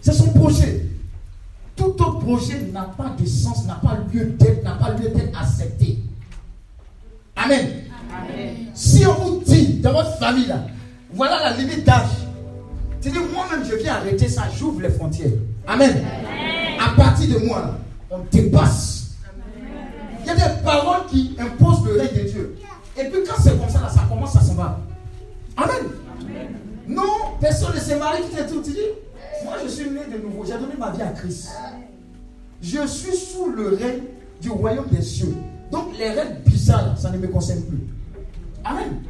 C'est son projet. Tout autre projet n'a pas de sens, n'a pas lieu d'être, n'a pas lieu d'être accepté. Amen. Si on vous dit dans votre famille là, voilà la limite d'âge. Tu dis moi-même je viens arrêter ça, j'ouvre les frontières. Amen. À partir de moi, on dépasse. Il y a des paroles qui imposent le règne de Dieu. Et puis quand c'est comme ça, là, ça commence à s'en va. Amen. Non, personne ne s'est marié, tu t'es tout. Dis, moi je suis né de nouveau, j'ai donné ma vie à Christ. Je suis sous le règne du royaume des cieux. Donc les règles bizarres, ça ne me concerne plus. Amen.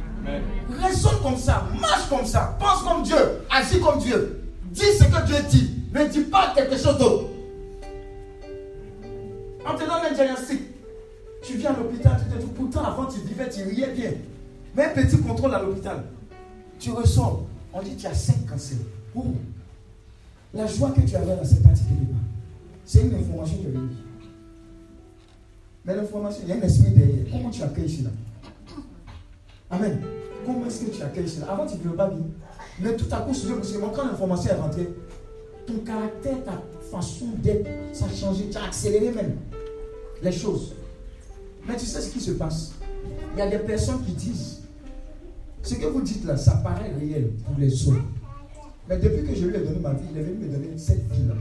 Raisonne comme ça, marche comme ça, pense comme Dieu, agis comme Dieu. Dis ce que Dieu dit. Ne dis pas quelque chose d'autre. On te donne un diagnostic. Tu viens à l'hôpital, tu te dis, pourtant avant tu vivais, tu riais bien. Mais un petit contrôle à l'hôpital. Tu ressors. On dit tu as 5 cancers. La joie que tu avais là, c'est pas. C'est une information est venue. Mais l'information, il y a un esprit derrière. Comment tu accueilles cela? Amen. Comment est-ce que tu accueilles cela? Avant, tu ne veux pas bien. Mais tout à coup, quand l'information est rentrée, ton caractère, ta façon d'être, ça a changé. Tu as accéléré même les choses. Mais tu sais ce qui se passe? Il y a des personnes qui disent ce que vous dites là, ça paraît réel pour les autres. Mais depuis que je lui ai donné ma vie, il est venu me donner cette vie-là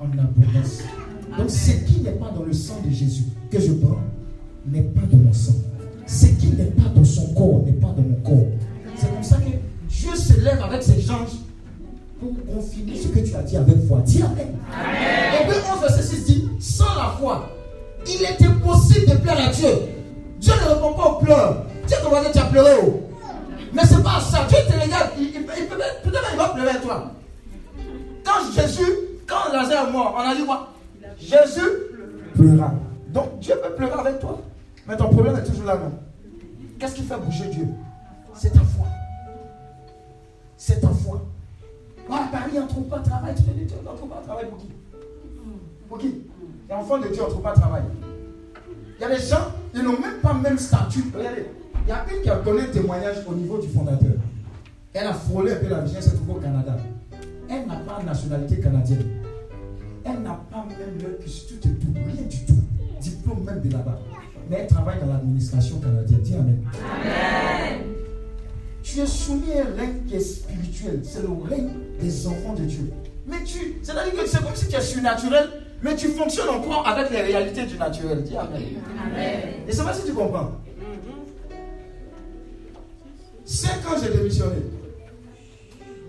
en abondance. Donc ce qui n'est pas dans le sang de Jésus que je prends n'est pas dans mon sang. Ce qui n'est pas dans son corps n'est pas dans mon corps. C'est comme ça que Dieu se lève avec ses anges pour confirmer ce que tu as dit avec foi. Dis Amen. Amen. 11, verset 6 dit, sans la foi, il est impossible de plaire à Dieu. Dieu ne répond pas aux pleurs. Dieu te va dire, tu as pleuré. Oh. Mais c'est pas ça. Dieu te regarde. Il, il, peut, peut-être il va pleurer à toi. Quand Jésus, quand Lazare est mort, on a dit quoi? Jésus pleura. Donc Dieu peut pleurer avec toi. Mais ton problème est toujours là, non? Qu'est-ce qui fait bouger Dieu? C'est ta foi. C'est ta foi. Ah, Paris, on ne trouve pas de travail. Tu te dis, on ne trouve pas de travail pour qui? Pour qui? L'enfant de Dieu, on ne trouve pas de travail. Il y a des gens, ils n'ont même pas même statut. Il y a une qui a donné témoignage au niveau du fondateur. Elle a frôlé un peu la elle s'est trouvée au Canada. Elle n'a pas de nationalité canadienne. Elle n'a pas même le et tout, rien du tout. Diplôme même de là-bas. Mais elle travaille dans l'administration canadienne. Dis Amen. Amen. Tu es soumis à un règne qui est spirituel. C'est le règne des enfants de Dieu. Mais tu, c'est-à-dire que c'est comme si tu es surnaturel, mais tu fonctionnes encore avec les réalités du naturel. Dis Amen. Amen. Et c'est pas si tu comprends. Cinq ans, j'ai démissionné.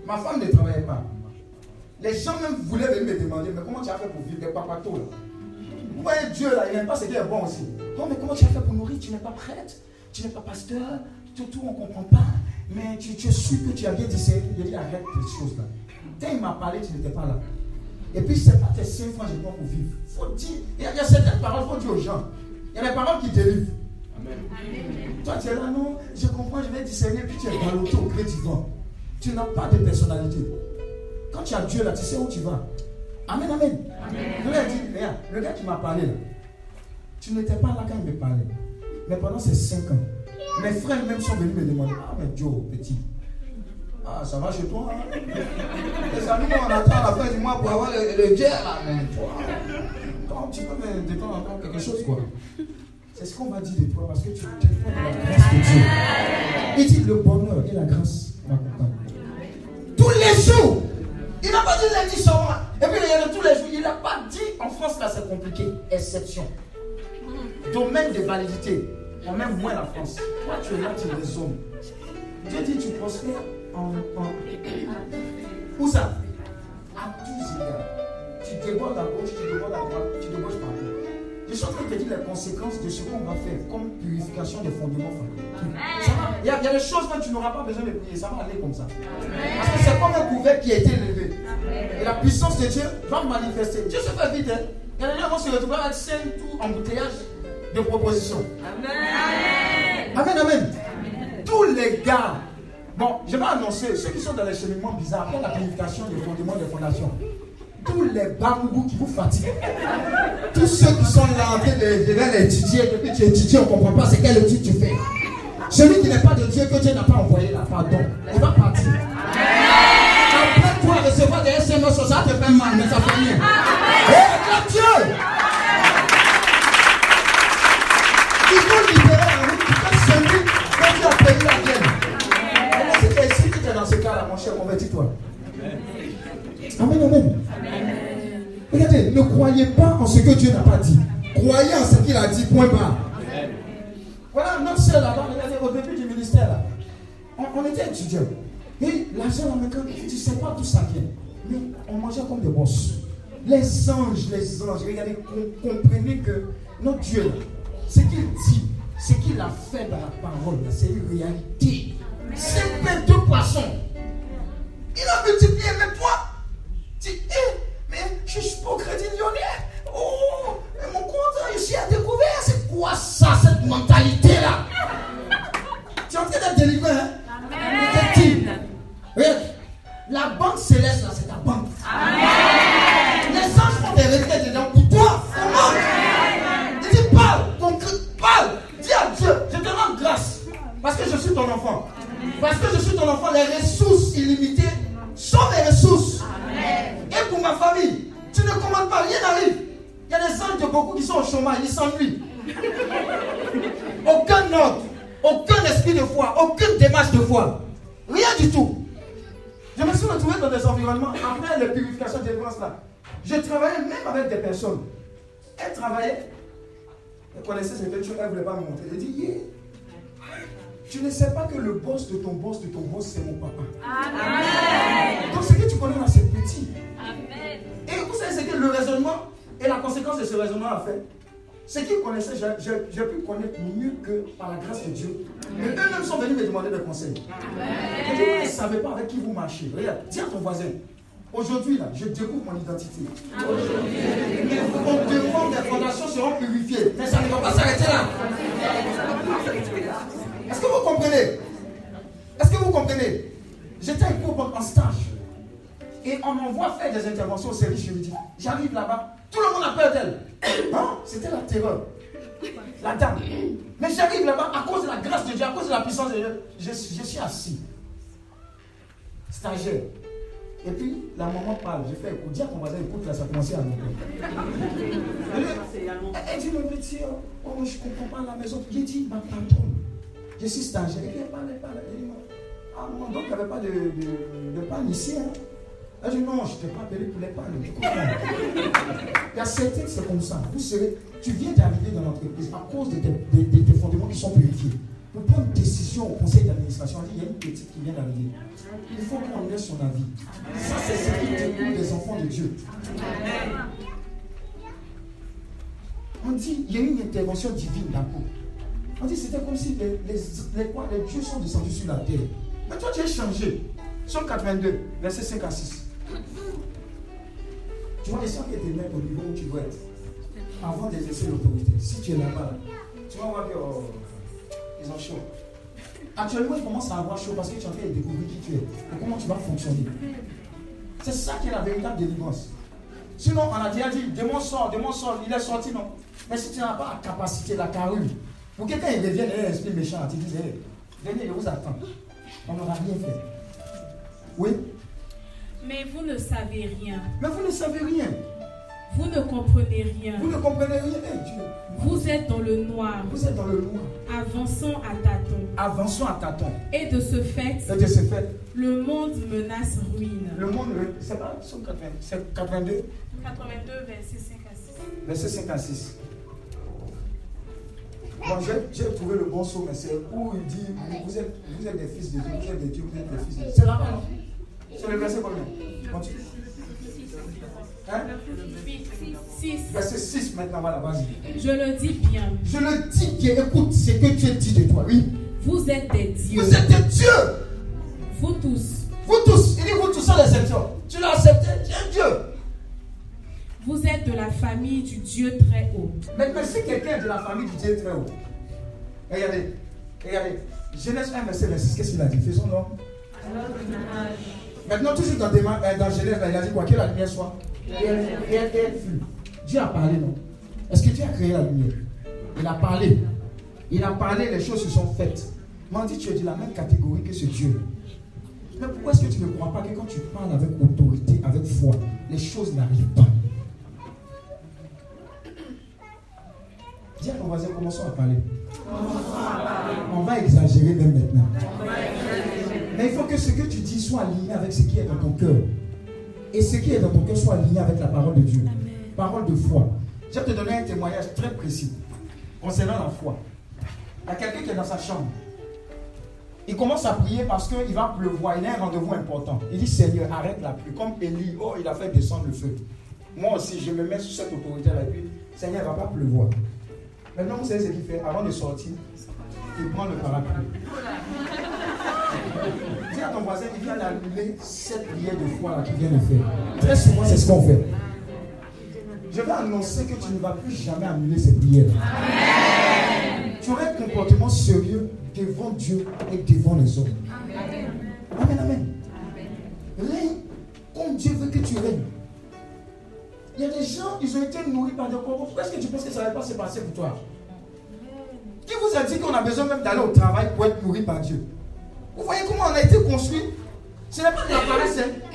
Ma femme ne travaillait pas. Les gens même voulaient venir me demander, mais comment tu as fait pour vivre? Des papatos là Vous voyez Dieu là, il n'aime pas ce qui est bon aussi. Non, mais comment tu as fait pour nourrir? Tu n'es pas prête, tu n'es pas pasteur, tout, tout on ne comprend pas. Mais tu, tu es sûr que tu as bien dit, il dit arrête ces choses là. Quand il m'a parlé, tu n'étais pas là. Et puis, ce n'est pas tes cinq francs, je pour vivre. Faut dire, il y, a, certaines paroles, il faut dire aux gens. Il y a des paroles qui délivrent. Toi, tu es là, non, je comprends, je vais discerner, puis tu es dans l'auto du vent. Tu n'as pas de personnalité. Quand tu as Dieu là, tu sais où tu vas. Amen, amen. amen. dit, regarde, le gars qui m'a parlé là, tu n'étais pas là quand il me parlait. Mais pendant ces cinq ans, mes frères même sont venus me demander, ah mais Joe, petit, ah, ça va chez toi hein? Les amis, on attend la fin du mois pour avoir le, le là, mais toi, quand tu peux me de temps en quelque chose, quoi. C'est ce qu'on va dire de toi parce que tu dépends de la grâce de Dieu. Il dit le bonheur et la grâce Tous les jours. Il n'a pas dit lundi soir. Et puis il y a tous les jours. Il n'a pas dit en France là c'est compliqué. Exception. Domaine de validité. On même moins la France. Toi tu es là, tu es des hommes. Dieu dit tu prospères en, en... Où ça? À tous égards. Tu débordes à gauche, tu débordes à droite, tu débordes partout. Je suis en train de te dire les conséquences de ce qu'on va faire comme purification des fondements Il y, a, il y a des choses que tu n'auras pas besoin de prier, ça va aller comme ça. Parce que c'est comme un couvert qui a été élevé. Et la puissance de Dieu va manifester. Dieu se fait vite. Hein. Il y a des gens qui vont se retrouver avec 5 tours embouteillage de propositions. Amen. Amen, amen. Tous les gars. Bon, je vais annoncer ceux qui sont dans les cheminements bizarres après la purification des fondements des fondations tous les bambous qui vous fatiguent, tous ceux qui sont là en train de, de l'étudier, depuis que tu étudies, on ne comprend pas c'est quel étude tu fais. Celui qui n'est pas de Dieu, que Dieu n'a pas envoyé là, pardon, il va partir. Après toi, recevoir des SMS, ça te fait mal, mais ça fait rien. Et Dieu! Il faut libérer la route pour celui que Dieu a payé la vienne. Et si tu es ici, tu es dans ce cas-là, mon cher, convertis-toi. Amen, amen. Regardez, ne croyez pas en ce que Dieu n'a pas dit. Croyez en ce qu'il a dit, point bas. Voilà, notre soeur là, regardez, au début du ministère là, on, était étudiants. Et l'argent maintenant, tu ne sais pas d'où ça vient. Mais on mangeait comme des bosses. Les anges, les anges, regardez, comprenez que notre Dieu, ce qu'il dit, ce qu'il a fait dans la parole, c'est une réalité. C'est deux poissons. Il a multiplié, mais toi, tu es, Suspens crédit lyonnais. Oh, Mais mon compte réussi à découvert. C'est quoi ça, cette mentalité-là? Tu es en train d'être délivré, hein? Amen. Regarde, la banque céleste, là, c'est ta banque. Amen. Les anges font des requêtes dedans pour toi. Amen. Il parle, parle. Dis à Dieu, je te rends grâce. Parce que je suis ton enfant. Parce que je suis ton enfant, les ressources illimitées sont mes ressources. Amen. Et pour ma famille, tu ne commandes pas, rien n'arrive. Il y a des anges de beaucoup qui sont au chômage, ils s'ennuient. Aucun ordre, aucun esprit de foi, aucune démarche de foi. Rien du tout. Je me suis retrouvé dans des environnements après les purifications des là. Je travaillais même avec des personnes. Elles travaillaient. Elles connaissaient ce que tu ne voulait pas me montrer. Elle dit, tu ne sais pas que le boss de ton boss de ton boss, c'est mon papa. Amen. Donc ce que tu connais là, c'est petit. Amen. Et vous savez ce que le raisonnement et la conséquence de ce raisonnement a fait? Ce qu'ils connaissaient, j'ai pu connaître mieux que par la grâce de Dieu. Mais eux-mêmes sont venus me demander des conseils. Et vous ne savez pas avec qui vous marchez. Regarde, dis à ton voisin. Aujourd'hui, là, je découvre mon identité. Aujourd'hui. On demande des fondations seront purifiées. Mais ça ne va pas s'arrêter là. Est-ce que vous comprenez? Est-ce que vous comprenez? J'étais en stage. Et on m'envoie faire des interventions au service juridique. J'arrive là-bas, tout le monde a peur d'elle. Hein? C'était la terreur. La dame. Mais j'arrive là-bas à cause de la grâce de Dieu, à cause de la puissance de Dieu. Je, suis assis. Stagiaire. Et puis, la maman parle. Je fais écoute. Dis à ton voisin, écoute, là, ça a commencé à monter. Elle dit, mon petit, oh, je ne comprends pas la maison. J'ai dit, ma patronne, je suis stagiaire. Elle parle, elle parle. Elle dit, ah, mon donc, il n'y avait pas de, de, de panne ici. Hein. Elle dit, non, je ne t'ai pas appelé pour les pannes. Il y a certains, c'est comme ça. Vous savez, tu viens d'arriver dans l'entreprise à cause de tes, fondements qui sont purifiés. Pour prendre une décision au conseil d'administration, il y a une petite qui vient d'arriver. Il faut qu'on ait son avis. Ça, c'est ce qui découle des enfants de Dieu. On dit, il y a une intervention divine là-haut. On dit c'était comme si les, dieux sont descendus sur la terre. Mais toi, tu es changé. Somme 82, verset 5 à 6. Tu vois, les gens qui te mettent au niveau où tu dois être avant d'exercer l'autorité. Si tu es là-bas, tu vas voir qu'ils oh, ont chaud. Actuellement, ils commencent à avoir chaud parce que tu es en train de découvrir qui tu es et comment tu vas fonctionner. C'est ça qui est la véritable délivrance. Sinon, on a déjà dit, démon sort, démon sort, il est sorti, non. Mais si tu n'as pas la capacité, la carrure, pour quelqu'un il revienne et un esprit méchant, tu dis, venez, je vous attends. On n'aura rien fait. Oui? Mais vous ne savez rien. Mais vous ne savez rien. Vous ne comprenez rien. Vous ne comprenez rien, eh, Dieu. Vous êtes dans le noir. Vous êtes dans le noir. Avançons à tâtons. Avançons à tâtons. Et de ce fait, Et de ce fait le monde menace ruine. Le monde, c'est pas, c'est 82 82, verset 5 à 6. Verset 5 à 6. Bon, j'ai trouvé le bon saut, mais c'est où il dit vous êtes, vous êtes des fils de Dieu, vous êtes des dieux, vous êtes des fils de Dieu. C'est là-bas, non C'est le verset combien? Continue. Hein? 6. Verset 6 maintenant, voilà, vas-y. Je le dis bien. Je le dis bien, écoute ce que tu as dit de toi, oui. Vous êtes des dieux. Vous êtes des dieux. Vous tous. Vous tous. Il dit vous tous sans exception. Tu l'as accepté, tu es Dieu. Vous êtes de la famille du Dieu très haut. Mais, si quelqu'un est de la famille du Dieu très haut, regardez, regardez, Genèse 1, verset 26, qu'est-ce qu'il a dit? Faisons-le. Maintenant, toujours dans, euh, dans Genèse, il a dit quoi Que la lumière soit. Et elle, fut. Dieu a parlé, non? Est-ce que Dieu a créé la lumière? Il a parlé. Il a parlé, les choses se sont faites. M'en dit, tu es de la même catégorie que ce Dieu. Mais pourquoi est-ce que tu ne crois pas que quand tu parles avec autorité, avec foi, les choses n'arrivent pas? Dis à ton voisin, commençons à parler. On va exagérer même maintenant. Mais il faut que ce que tu dis soit aligné avec ce qui est dans ton cœur. Et ce qui est dans ton cœur soit aligné avec la parole de Dieu. Parole de foi. Je vais te donner un témoignage très précis concernant la foi. Il y a quelqu'un qui est dans sa chambre. Il commence à prier parce qu'il va pleuvoir. Il a un rendez-vous important. Il dit Seigneur, arrête la pluie. Comme Élie, oh, il a fait descendre le feu. Moi aussi, je me mets sous cette autorité-là. Et Seigneur, il ne va pas pleuvoir. Maintenant, vous savez ce qu'il fait? Avant de sortir, il prend le parapluie. À ton voisin, il vient d'annuler cette prière de foi qu'il vient de faire. Très souvent, c'est ce qu'on fait. Je vais annoncer que tu ne vas plus jamais annuler ces prières. Tu auras un comportement sérieux devant Dieu et devant les hommes. Amen, amen. Règne comme Dieu veut que tu règnes. Il y a des gens, ils ont été nourris par des corps. Pourquoi est-ce que tu penses que ça ne va pas se passer pour toi? Qui vous a dit qu'on a besoin même d'aller au travail pour être nourri par Dieu? Vous voyez comment on a été construit? Ce n'est pas de la paresse. Hein?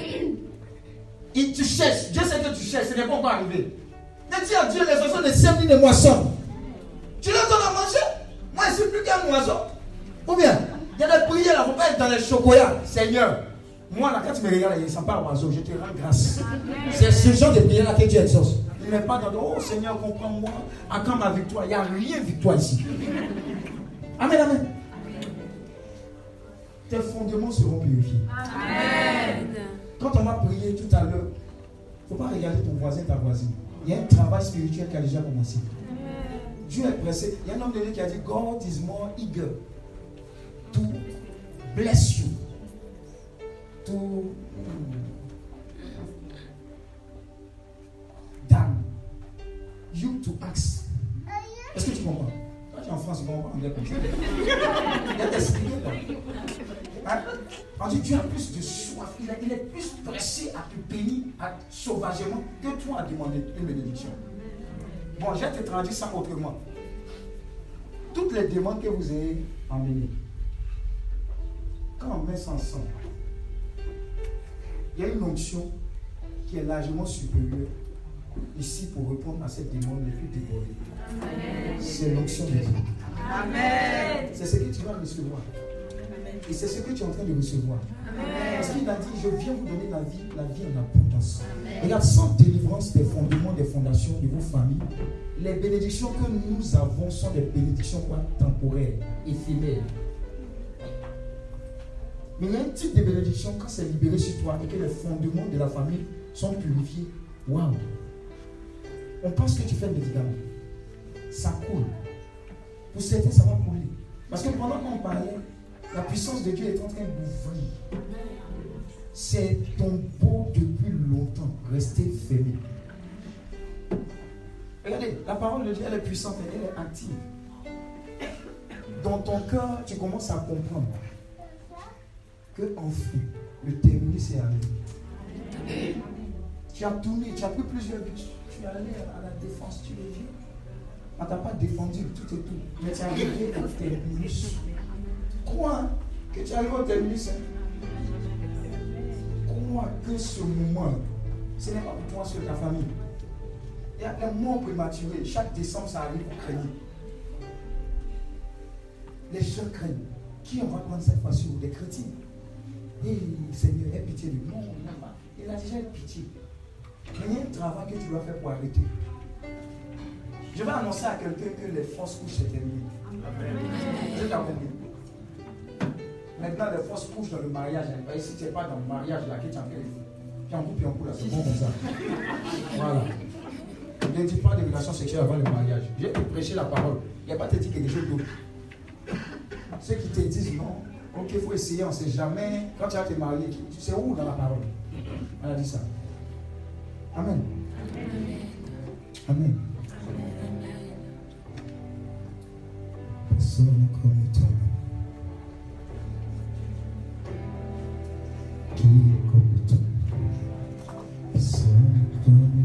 Il, tu cherches. Dieu sait que tu cherches. Ce n'est pas encore arrivé. Mais dis à Dieu, les oiseaux ne sèment ni ne moissonnent. Tu leur donnes à manger? Moi, je ne suis plus qu'un oiseau. Ou bien, il y a des prières là, il ne faut pas être dans les chocolats. Seigneur, moi, là, quand tu me regardes, il ne sent pas oiseau, je te rends grâce. C'est ce genre de prière là que Dieu exauce. Il n'est pas dans le Oh Seigneur, comprends-moi. À quand ma victoire Il n'y a rien de victoire ici. Amen, amen. Tes fondements seront purifiés. Amen. Quand on m'a prié tout à l'heure, il ne faut pas regarder ton voisin, ta voisine. Il y a un travail spirituel qui a déjà commencé. Dieu est pressé. Il y a un homme de Dieu qui a dit God is more eager to bless you. To damn you to ask. Est-ce que tu comprends? Quand tu es en France, tu comprends anglais comme ça. Il a t'expliqué hein? On dit Dieu a plus de soif, il, il est plus pressé à te bénir sauvagement que toi à demander une bénédiction. Bon, je vais te traduire ça autrement. Toutes les demandes que vous avez emmenées, quand on met ça ensemble, il y a une onction qui est largement supérieure ici pour répondre à cette demande les plus débordée. C'est l'onction de Dieu. Amen. C'est ce que tu vas recevoir. Et c'est ce que tu es en train de recevoir. Parce qu'il a dit, je viens vous donner la vie, la vie en abondance. Regarde, sans délivrance des fondements, des fondations de vos familles, les bénédictions que nous avons sont des bénédictions quoi, temporaires, éphémères. Mais il y a un type de bénédiction quand c'est libéré sur toi et que les fondements de la famille sont purifiés. Waouh! On pense que tu fais le médicament. Ça coule. Pour certains, ça va couler. Parce que pendant qu'on parlait, la puissance de Dieu est en train d'ouvrir. C'est ton beau depuis longtemps resté fermé. Regardez, la parole de Dieu, elle est puissante, elle est active. Dans ton cœur, tu commences à comprendre que enfin, le terminus est arrivé. Tu as tourné, tu as pris plusieurs bus, tu es allé à la défense, tu es vu. On ne t'a pas défendu tout et tout, mais tu es arrivé au terminus. Crois que tu arrives au terminus. Hein. Crois que ce moment, ce n'est pas pour toi sur ta famille. Il y a un mort prématuré. Chaque décembre, ça arrive pour craindre. Les gens craignent. Qui on va prendre cette fois-ci? Des chrétiens? Et Seigneur, aie pitié de. Non, il a déjà eu pitié. Mais il y a un travail que tu dois faire pour arrêter. Je vais annoncer à quelqu'un que les fausses couches sont terminées. Je t'ai. Maintenant, les fausses couches dans le mariage, hein. si tu n'es pas dans le mariage, là, que tu en fais, tu en coupes, en coupes, là, c'est bon comme ça. Voilà. Ne dis pas de relations sexuelles avant le mariage. Je vais te prêcher la parole. Il n'y a pas te dire quelque chose d'autre. Ceux qui te disent non, ok, il faut essayer, on ne sait jamais. Quand tu vas te marier, tu sais où dans la parole? On a dit ça. Amen. Amen. Personne comme toi. Qui est comme toi? Personne comme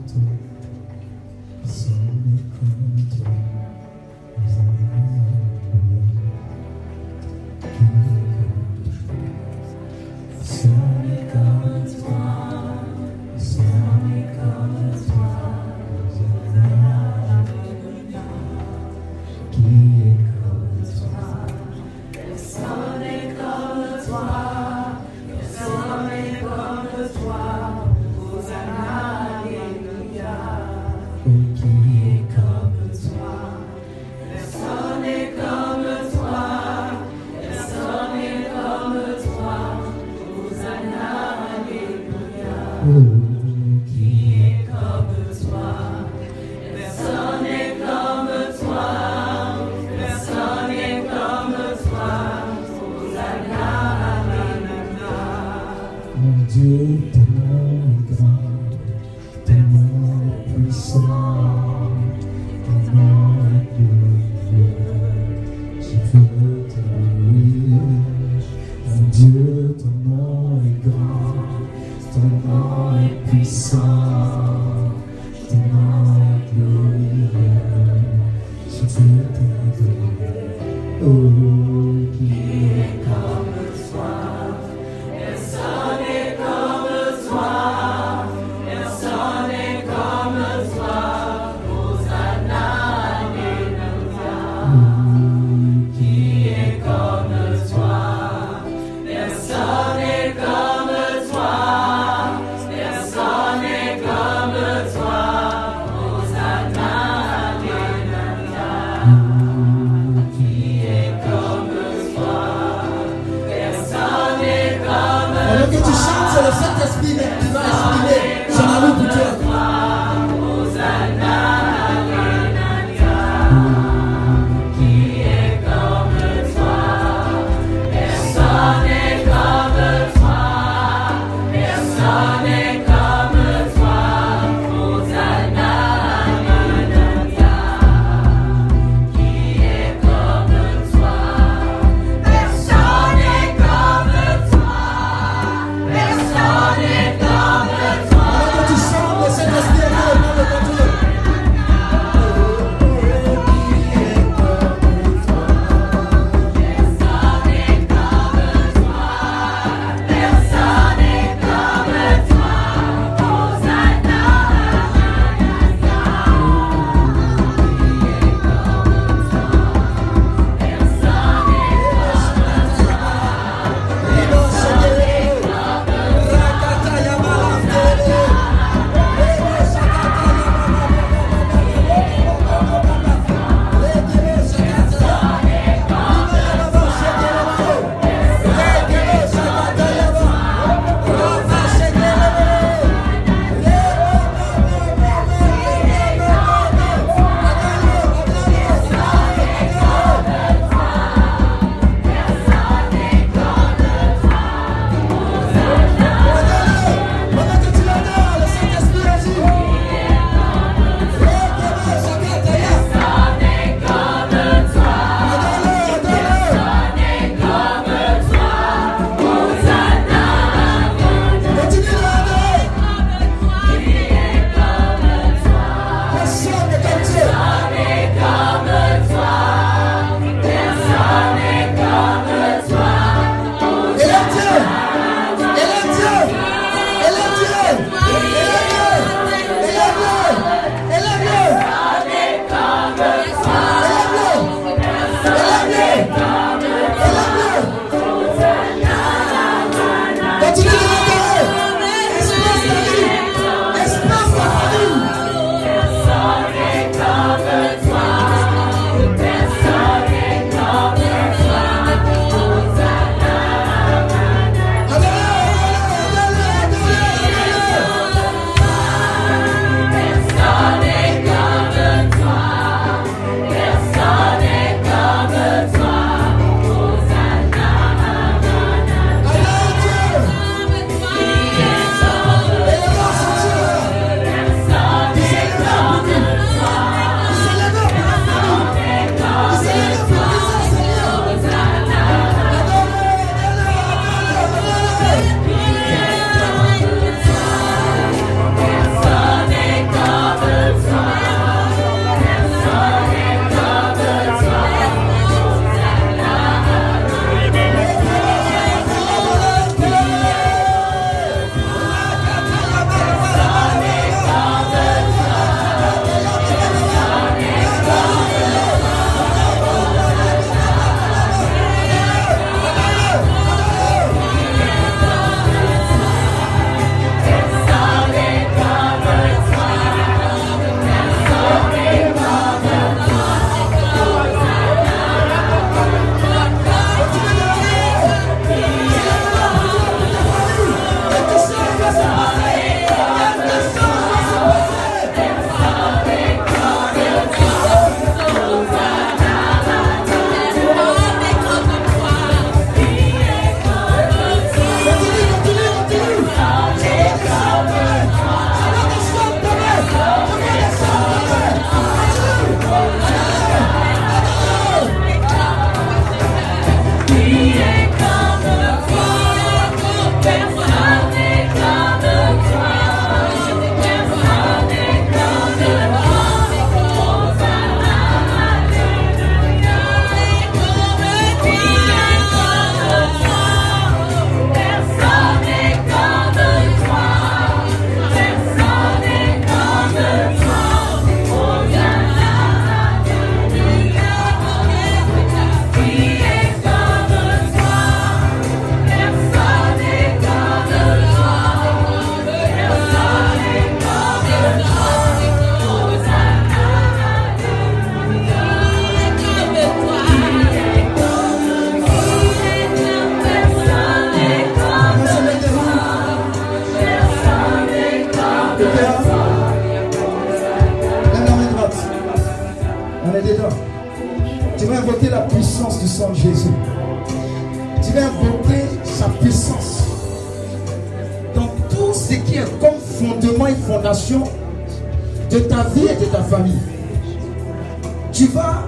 Tu vas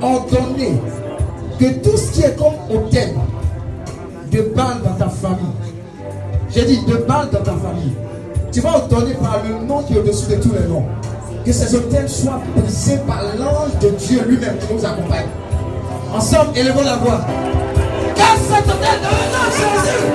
ordonner que tout ce qui est comme hôtel de balle dans ta famille, j'ai dit de balle dans ta famille, tu vas ordonner par le nom qui est au-dessus de tous les noms que ces hôtels soient brisés par l'ange de Dieu lui-même qui nous accompagne. Ensemble, élevons la voix. Car cet hôtel de Jésus.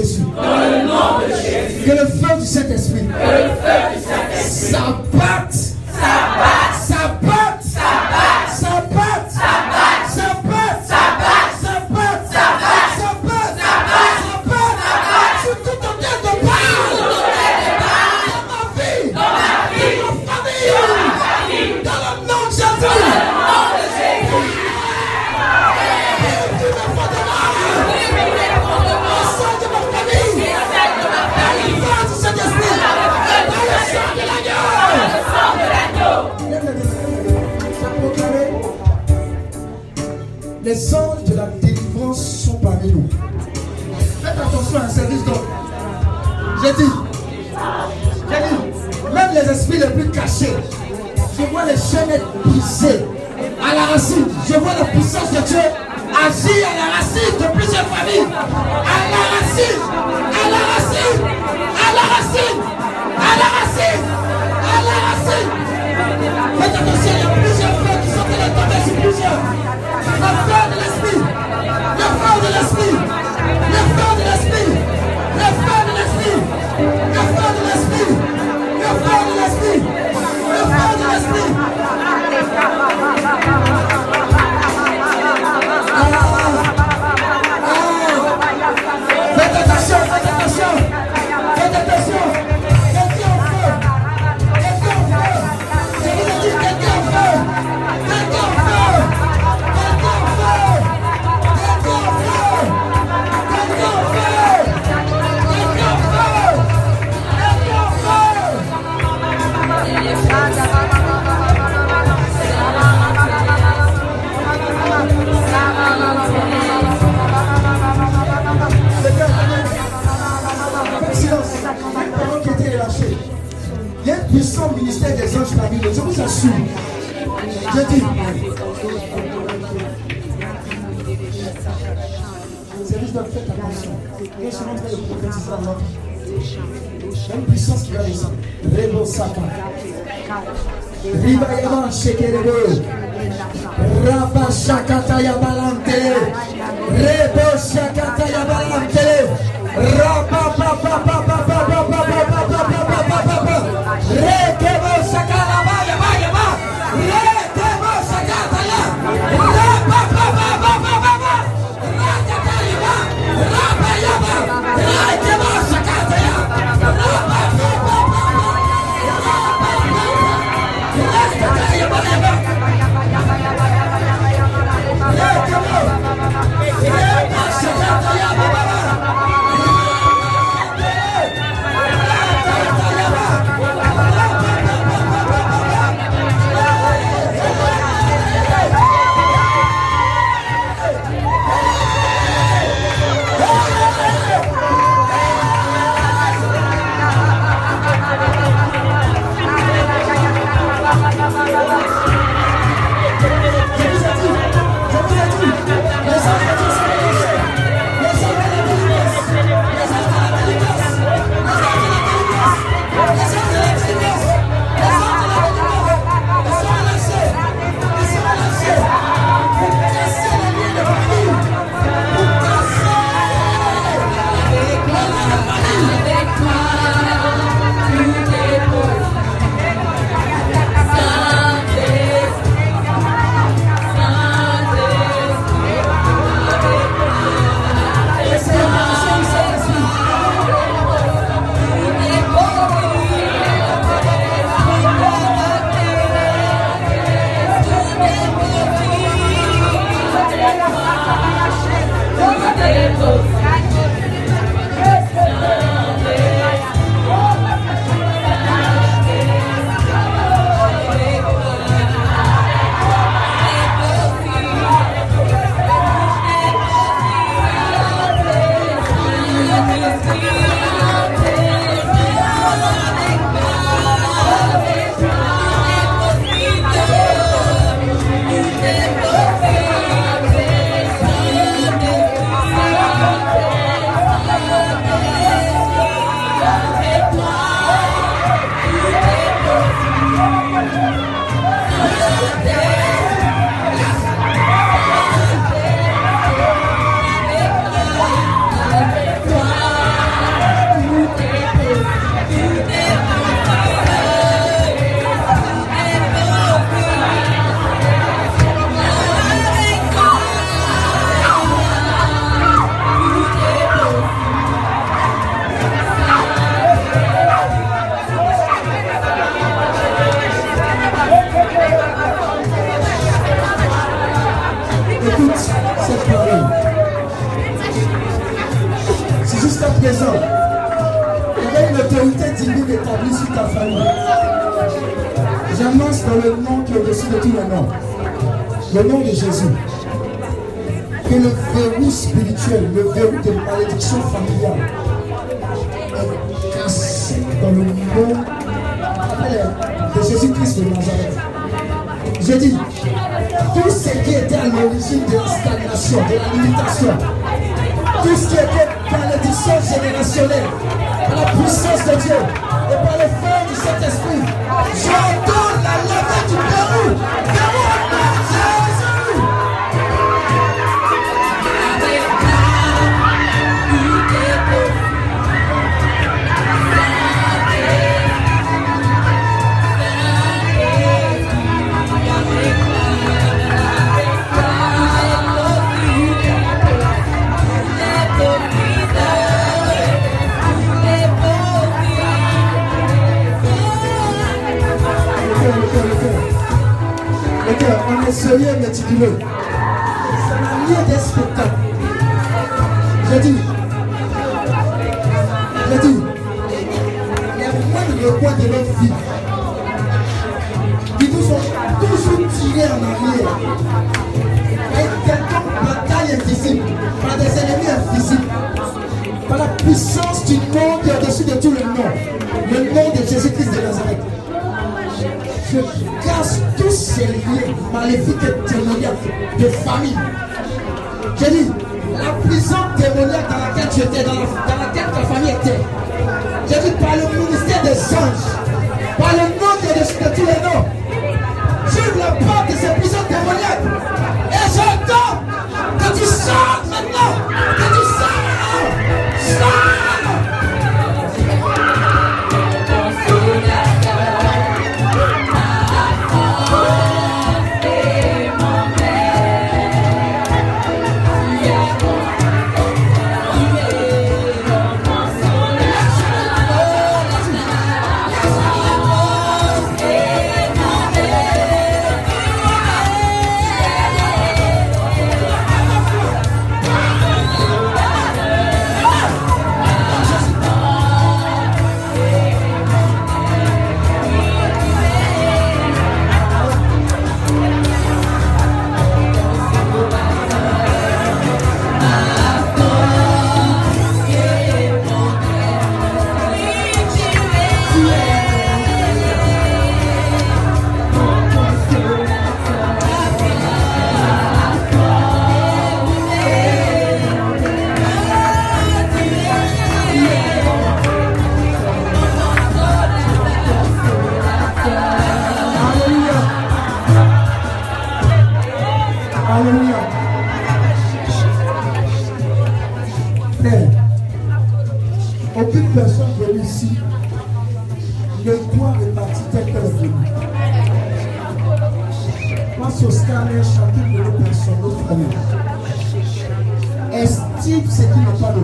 Jésus. Dans le nom de Jésus. Que le feu du Saint-Esprit. Que le feu du Saint-Esprit. poussé à la racine. Je vois la puissance de Dieu agir à la racine de plusieurs familles. À la racine. Et selon le prophète Israël, il y a une puissance qui va descendre. Rebo Saka. Riba Yaman Shekerebo. Rabba Shakata Yabalante. Rebo Shakata Yabalante. Rabba divine établie sur ta famille, j'annonce dans le nom qui est au-dessus de tous les noms, le nom de Jésus, que le verrou spirituel, le verrou de malédiction familiale est cassé dans le nom de Jésus-Christ de Nazareth. Je dis, tout ce qui était à l'origine de la stagnation, de la limitation, tout ce qui était malédiction générationnelle, par la puissance de Dieu et par le feu du Saint-Esprit, j'entends la levée du Pérou. Sérieux et méticuleux. C'est un lieu des spectacles. J'ai dit, j'ai dit, les moindres de leur vie qui nous ont toujours tirés en arrière et quelconque bataille invisible par des ennemis invisibles par la puissance du nom qui est au-dessus de tout le nom, le nom de Jésus-Christ de Nazareth. Je casse tous maléfiques et démoniaques de famille. Je dis, la prison démoniaque dans laquelle tu étais, dans, la- laquelle ta famille était. Je dis, par le ministère des anges, par le nom est au-dessus de tous les noms,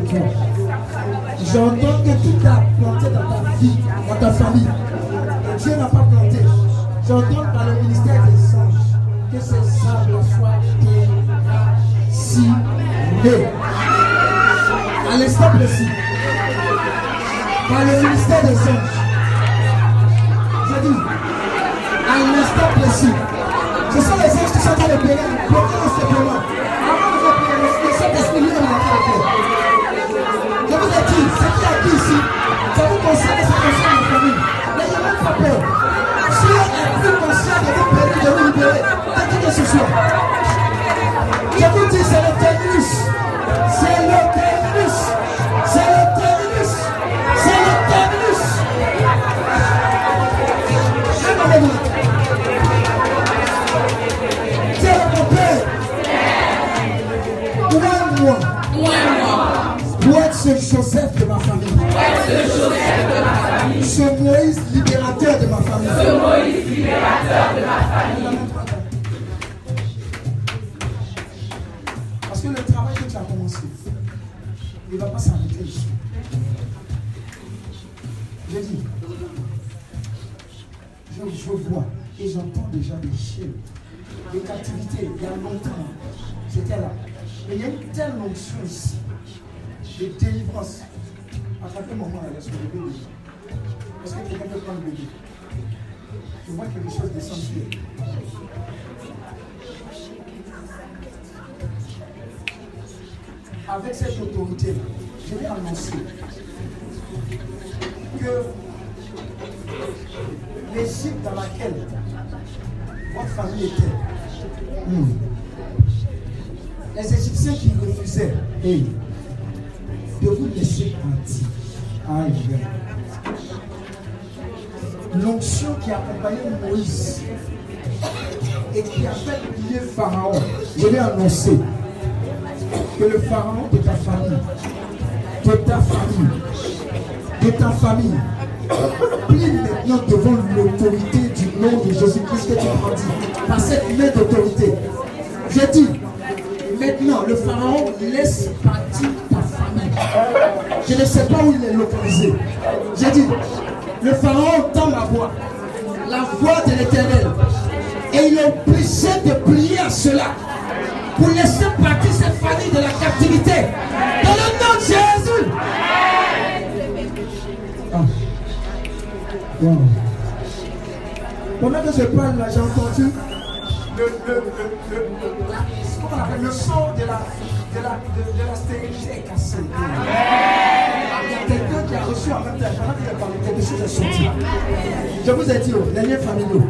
J'entends que tout a planté dans ta vie, dans ta famille. Et Dieu n'a pas planté. J'entends par le ministère des anges que ces sables soient déracinés. À l'instant précis, par le ministère des anges, que le Pharaon de ta famille, de ta famille, de ta famille, plie maintenant devant l'autorité du nom de Jésus-Christ que tu prends par cette main d'autorité. La, de la, de, de la stérilité est cassé. Ah, Il y a quelqu'un qui a reçu en même temps, pendant qu'il a parlé, quelque chose est sorti. Je vous ai dit, oh, les liens familiaux.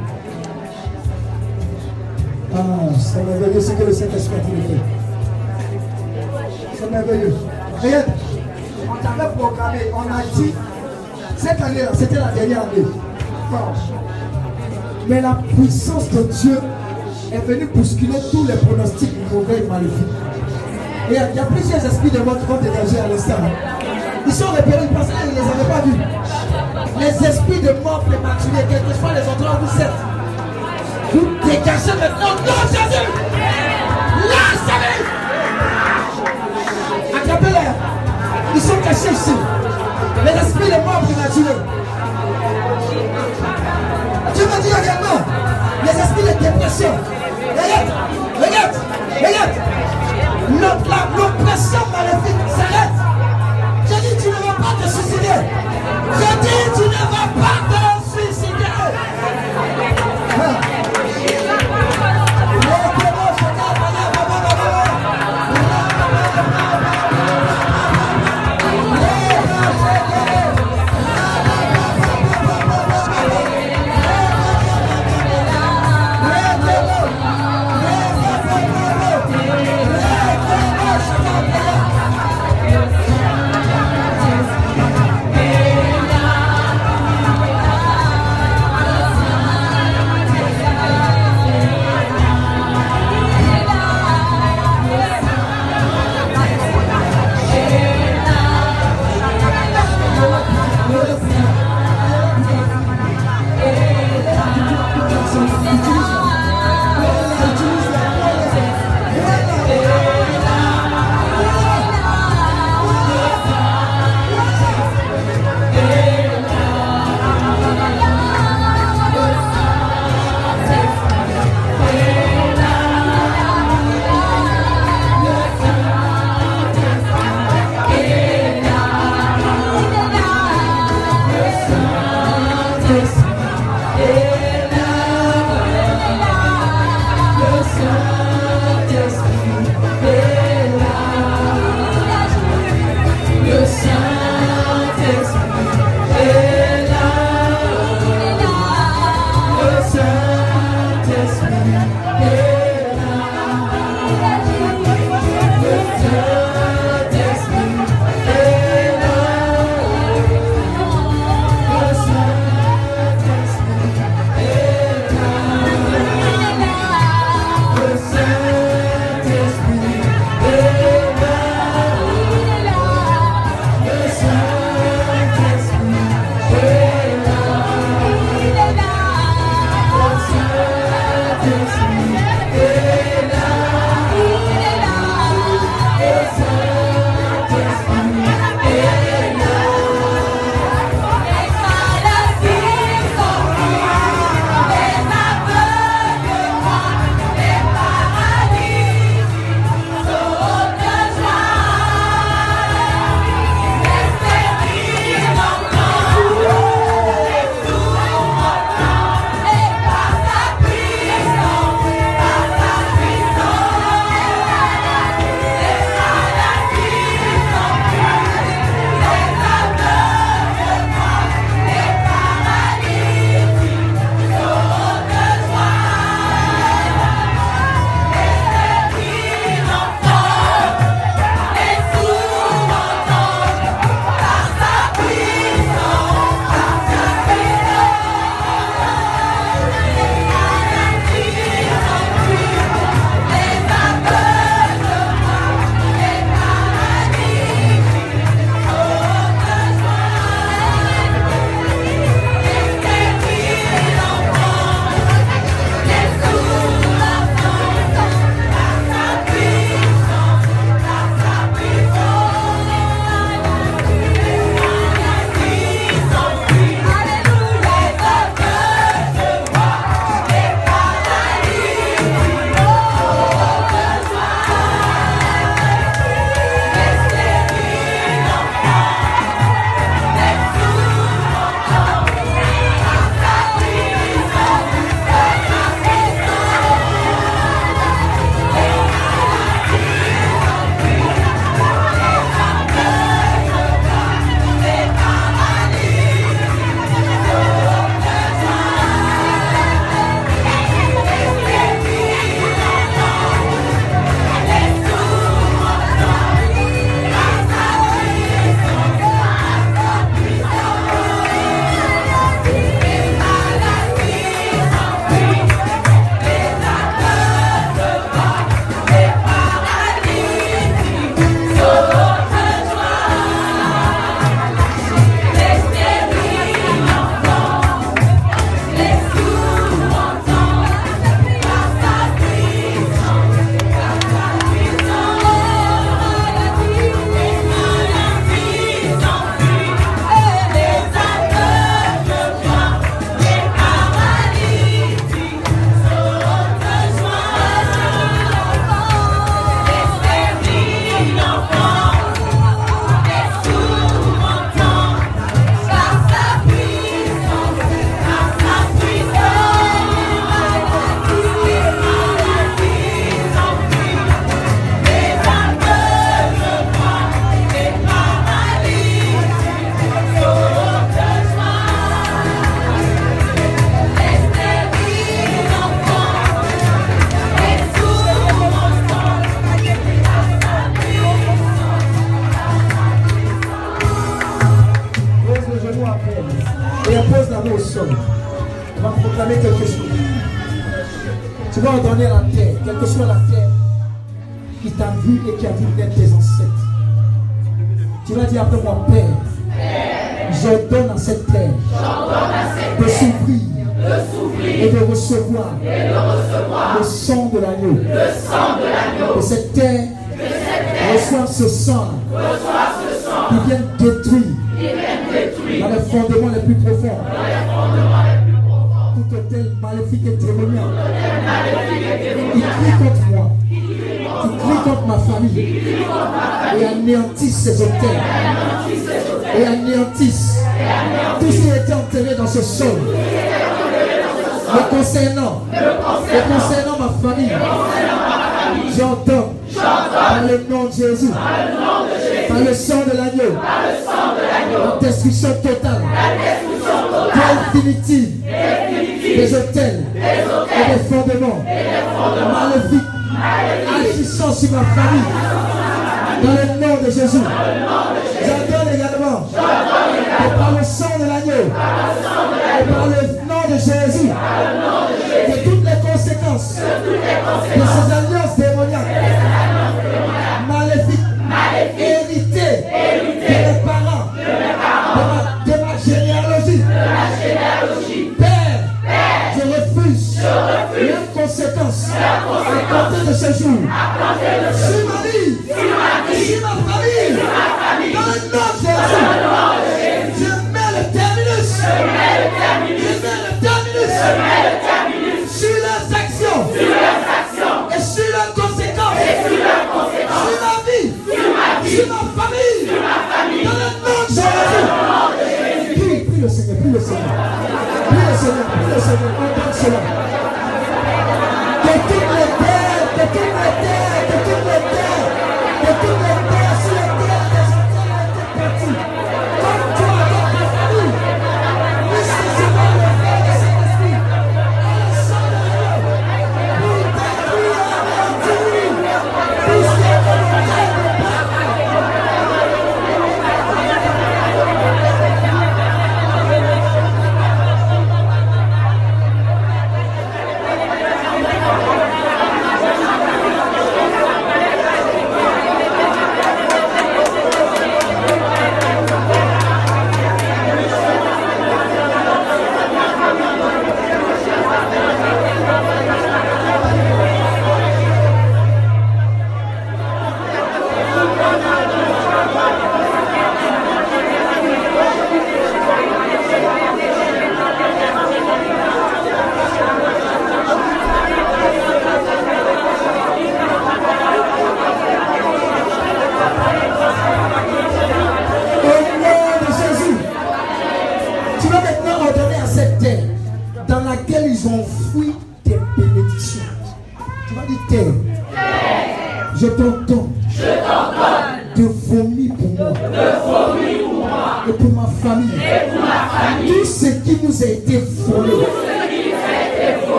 Ah, c'est merveilleux ce que le Saint-Esprit a fait. C'est merveilleux. Regarde, on t'avait programmé, on a dit, cette année-là, c'était la dernière année. Non. Mais la puissance de Dieu est venue bousculer tous les pronostics mauvais et maléfiques. Et il y a- plusieurs esprits de mort qui vont dégager à l'instant. Ils sont repérés parce qu'ils ne les avaient pas vus. Les esprits de mort prématurés, quels que soient les endroits où vous êtes, vous dégagez maintenant de Jésus. Par le sang de l'agneau. La destruction totale. Définitive. Des hôtels. Et des fondements. Maléfiques. Agissant sur ma famille. Dans le nom de Jésus. J'ordonne également. Par le sang de l'agneau. Et par le nom de Jésus. Que toutes les conséquences. De toutes les conséquences.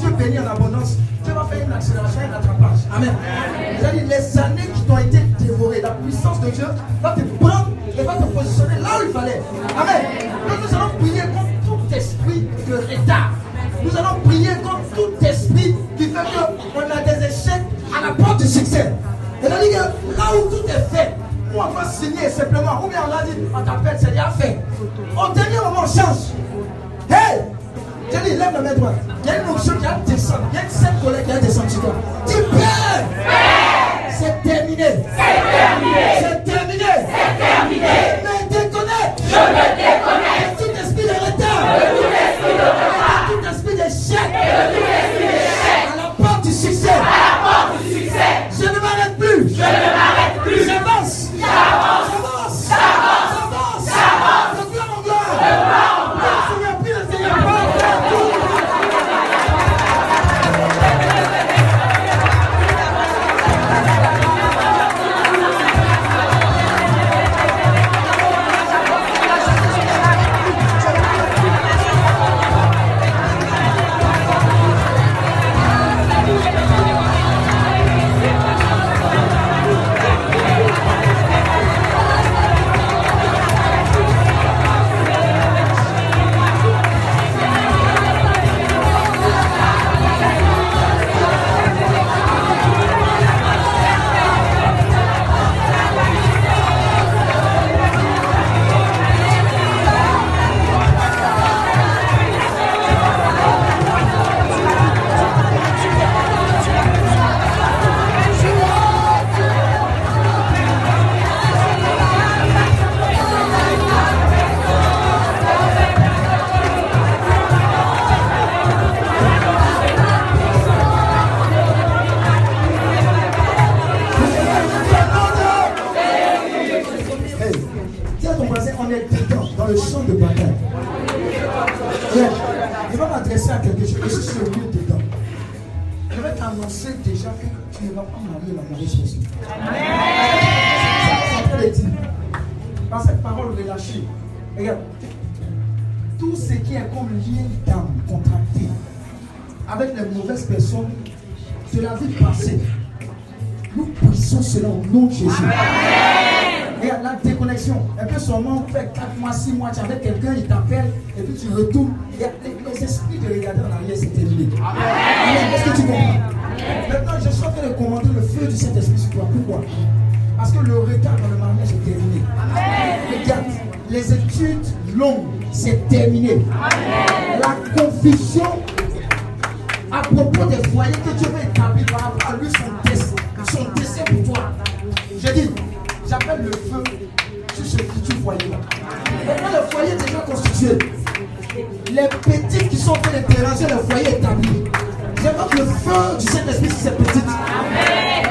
Dieu bénit en abondance, La confusion à propos des foyers que Dieu veut établir par rapport à lui, son dessein, son dessein pour toi. Je dis, j'appelle le feu sur ce petit foyer. Maintenant, le foyer est déjà constitué. Les petits qui sont en train de déranger le foyer établi. J'évoque le feu du Saint-Esprit sur ces petites.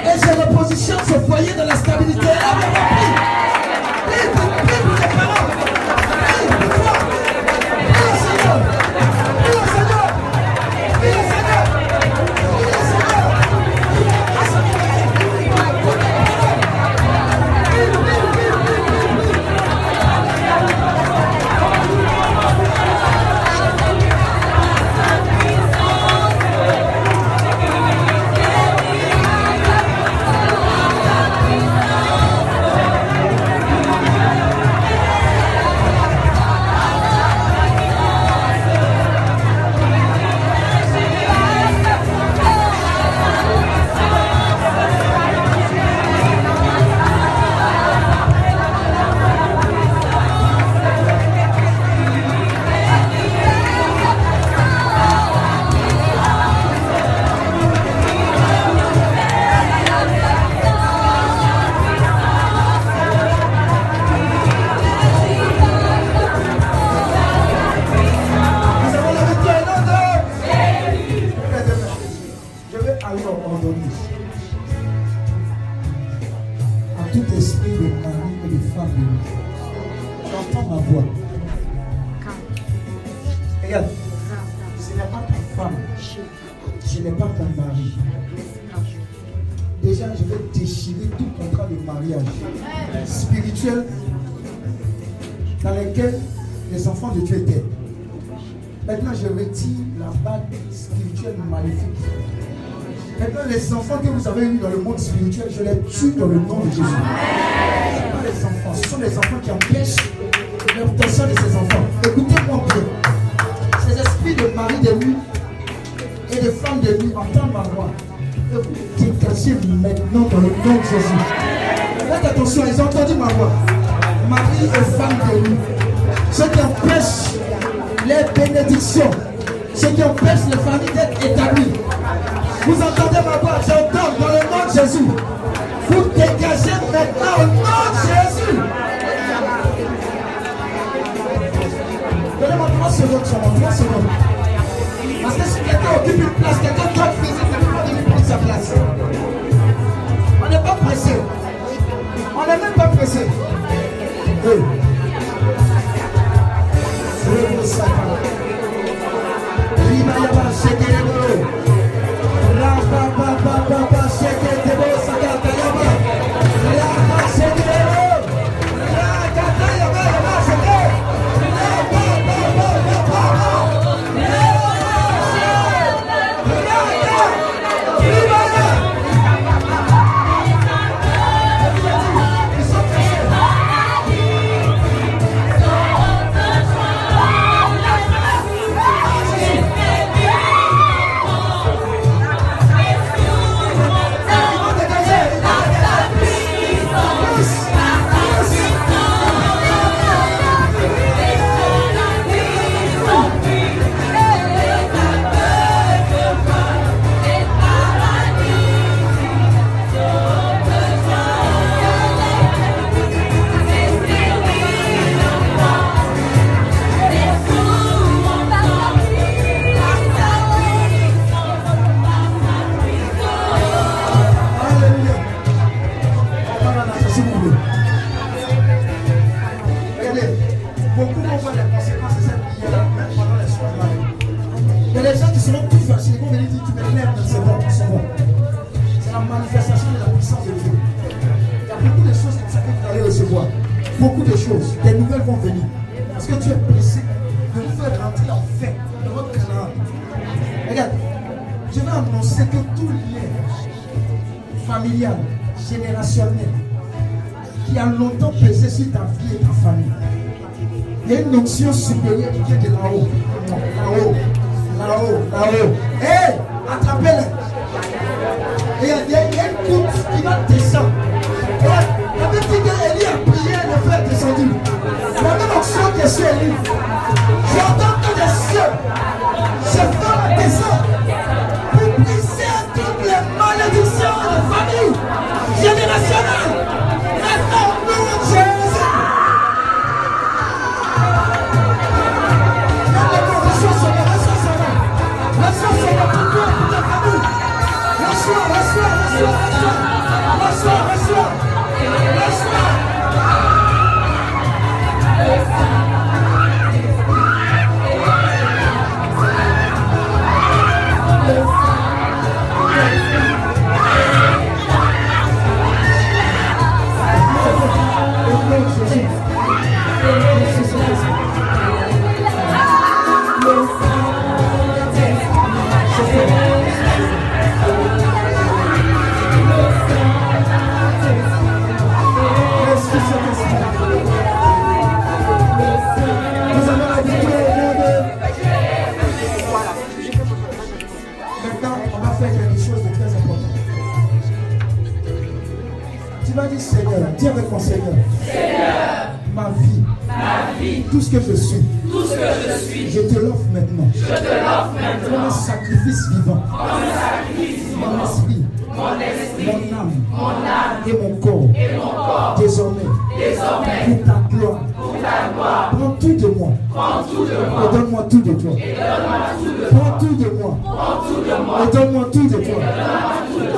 Et je repositionne ce foyer dans la stabilité. Amen. spirituelle, je les tue dans le nom de Jésus. les conséquences de cette prière-là, même pendant les soirées. Il y a des gens qui seront plus fâchés, ils vont venir dire, tu m'énerves, c'est bon, c'est bon. C'est la manifestation de la puissance de Dieu. Il y a beaucoup de choses comme ça que vous allez recevoir. Beaucoup de choses. Des nouvelles vont venir. Parce que Dieu est pressé de vous faire rentrer en fait dans votre canal. Regarde, je vais annoncer que tout lien familial, générationnel, qui a longtemps pesé sur ta vie et ta famille, il y a une onction supérieure qui vient de là-haut. Là-haut. Là-haut. Là-haut. Hé, attrapez-le. Et il y a- une coupe qui va descendre. La Bible dit qu'Élie a prié le feu est descendu. La même onction qui est sur. J'entends que les cieux se font descendre pour briser toutes les malédictions de famille générationnelles. Seigneur, dis avec mon Seigneur. Ma vie. Tout ce que je suis. Je te l'offre maintenant. Comme un sacrifice vivant. Mon esprit. Mon âme. Et mon corps. Désormais. Pour ta gloire. Prends tout de moi. Et donne-moi tout de toi. Prends tout de moi. Et donne-moi tout de toi.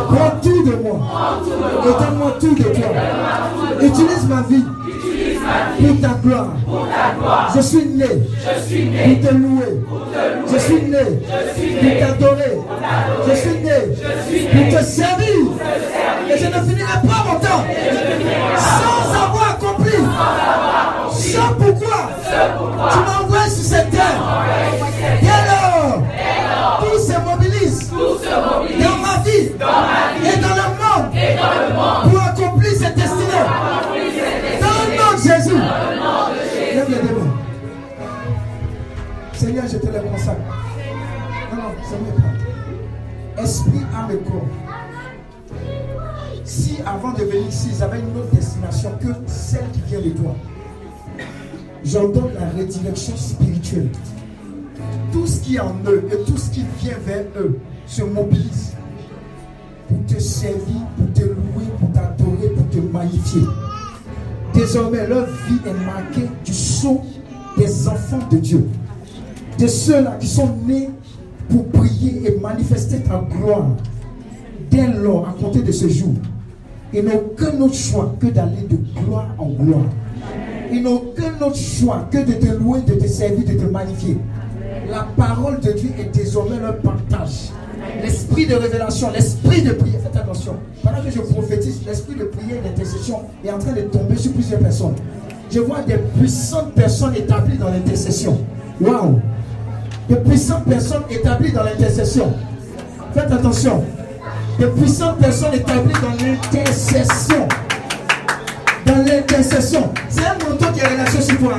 Prends tout de moi. Et donne-moi tout de toi. Utilise ma vie pour ta gloire. Je suis né pour te louer. Je suis né pour t'adorer. Je suis né pour te servir. Et je ne finirai pas Esprit, âme et corps. Si avant de venir ici, ils avaient une autre destination que celle qui vient de toi, j'ordonne la rédirection spirituelle. Tout ce qui est en eux et tout ce qui vient vers eux se mobilise pour te servir, pour te louer, pour t'adorer, pour te magnifier. Désormais, leur vie est marquée du sceau des enfants de Dieu. De ceux-là qui sont nés pour prier et manifester ta gloire. Dès lors, à compter de ce jour, ils n'ont aucun autre choix que d'aller de gloire en gloire. Ils n'ont aucun autre choix que de te louer, de te servir, de te magnifier. La parole de Dieu est désormais leur partage. L'esprit de révélation, l'esprit de prière, faites attention. Pendant que je prophétise, l'esprit de prière et d'intercession est en train de tomber sur plusieurs personnes. Je vois des puissantes personnes établies dans l'intercession. Waouh! De puissantes personnes établies dans l'intercession. Faites attention. De puissantes personnes établies dans l'intercession. Dans l'intercession. C'est un manteau qui est relâché sur toi.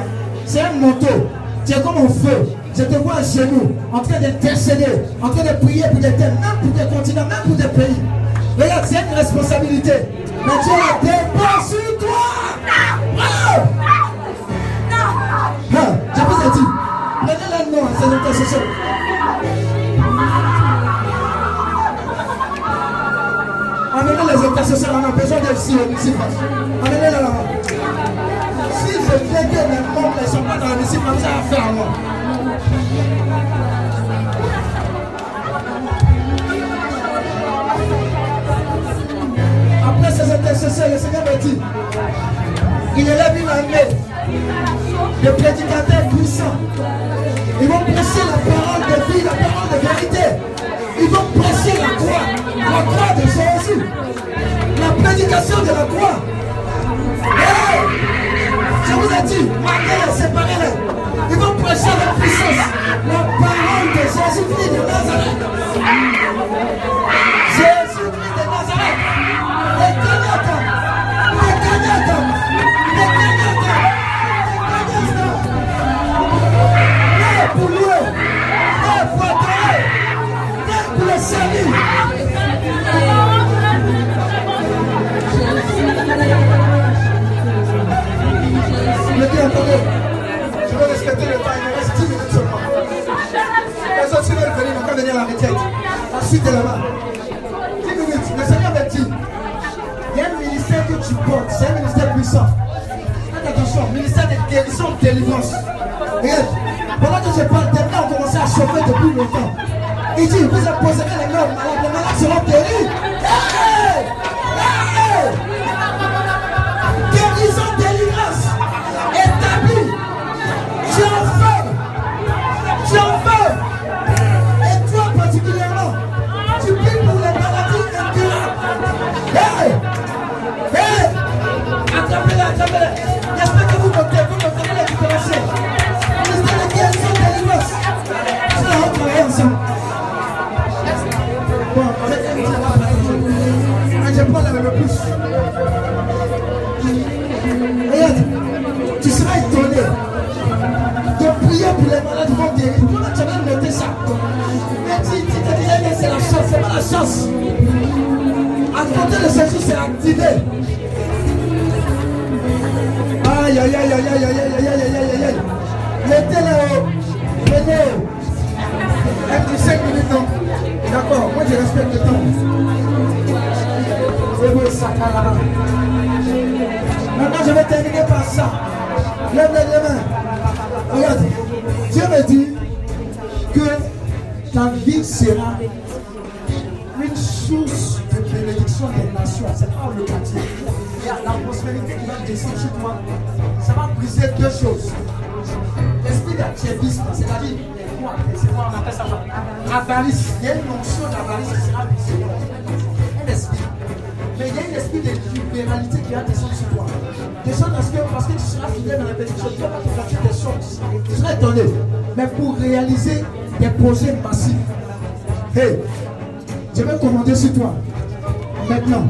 C'est un manteau. Tu es comme un feu. Je te vois à genoux, en train d'intercéder, en train de prier pour des thèmes, même pour des continents, même pour des pays. Regarde, c'est une responsabilité. Mais Dieu la dépose sur toi. Prenez le nom à ces intercessions. Amenez les intercesseurs, on a besoin d'eux ici, Amenez-les là. Si je viens que les membres ne sont pas dans le comme ça à faire moi. Après ces intercesseurs, le Seigneur me dit, il élève une armée de prédicateurs puissants. Ils vont prêcher la parole de vie, la parole de vérité. Ils vont prêcher la croix, la croix de Jésus. La prédication de la croix. je vous ai dit, marquez-les, séparez-les. Ils vont prêcher la puissance. La parole de Jésus-Christ de Nazareth. Jésus-Christ de Nazareth. Les. Les pour louer. pour adorer. pour le salut. Je dis, respecter le temps, il reste 10 minutes seulement. Les autres, si veulent venir, ils venir à la retraite. Ensuite, là-bas. 10 minutes, le Seigneur m'a dit, il y a un ministère que tu portes, c'est un ministère puissant. Faites attention, ministère de guérison, de délivrance. Pendant que je parle, des mains ont commencé à chauffer depuis longtemps. Il dit, vous imposerez les mains malades, les malades seront guéris. Hey! Guérison, délivrance, établie. Tu en feu. Tu en feu. Et toi particulièrement, tu pries pour les maladies incurables. Hey! Hey! Attrapez-les, attrapez-les. Regarde, tu seras étonné de prier pour les malades vont guérir. Tu vas noter ça Mais tu, te disais c'est la chance, c'est pas la chance. Jour, c'est activé. Aïe, aïe, aïe, aïe, aïe, aïe, aïe, aïe, aïe, aïe, aïe. Mettez là-haut. Venez. Un petit 5 minutes, non D'accord, moi je respecte le temps. Maintenant, je vais terminer par ça. Lève les mains. Dieu me dit que ta vie sera une source de bénédiction des nations. C'est pas le quartier. Il y a la prospérité qui va descendre sur toi. Ça va briser deux choses. L'esprit d'attiévisme, c'est-à-dire C'est quoi on appelle ça Avarice. Il y a une notion d'avarice qui sera brisée. Esprit de libéralité qui va descendre sur toi. Des choses parce que, parce que tu seras fidèle dans la bénédiction, vas pas te des choses. Tu seras étonné. Mais pour réaliser des projets massifs, hey, je vais commander sur toi. Maintenant,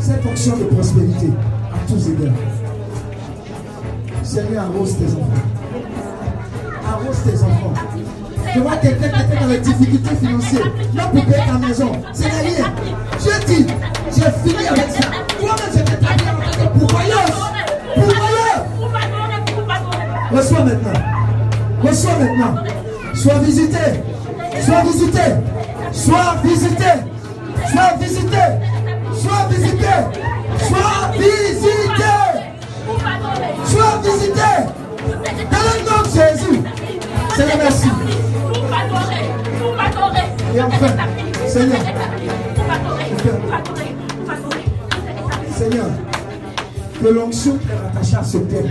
cette fonction de prospérité à tous égards. Seigneur, arrose tes enfants. Arrose tes enfants. Tu vois quelqu'un qui était dans les difficultés financières, non pour payer ta maison, c'est rien. Je dis, j'ai fini avec ça. Toi-même, je t'ai en tant que pourvoyeuse. Pourvoyeur. Reçois maintenant. Reçois maintenant. Sois visité. Sois visité. Sois visité. Sois visité. Sois visité. Sois visité. Sois visité. Dans le nom de Jésus. Seigneur, merci. Et enfin, Seigneur, que l'onction est rattachée à ce thème.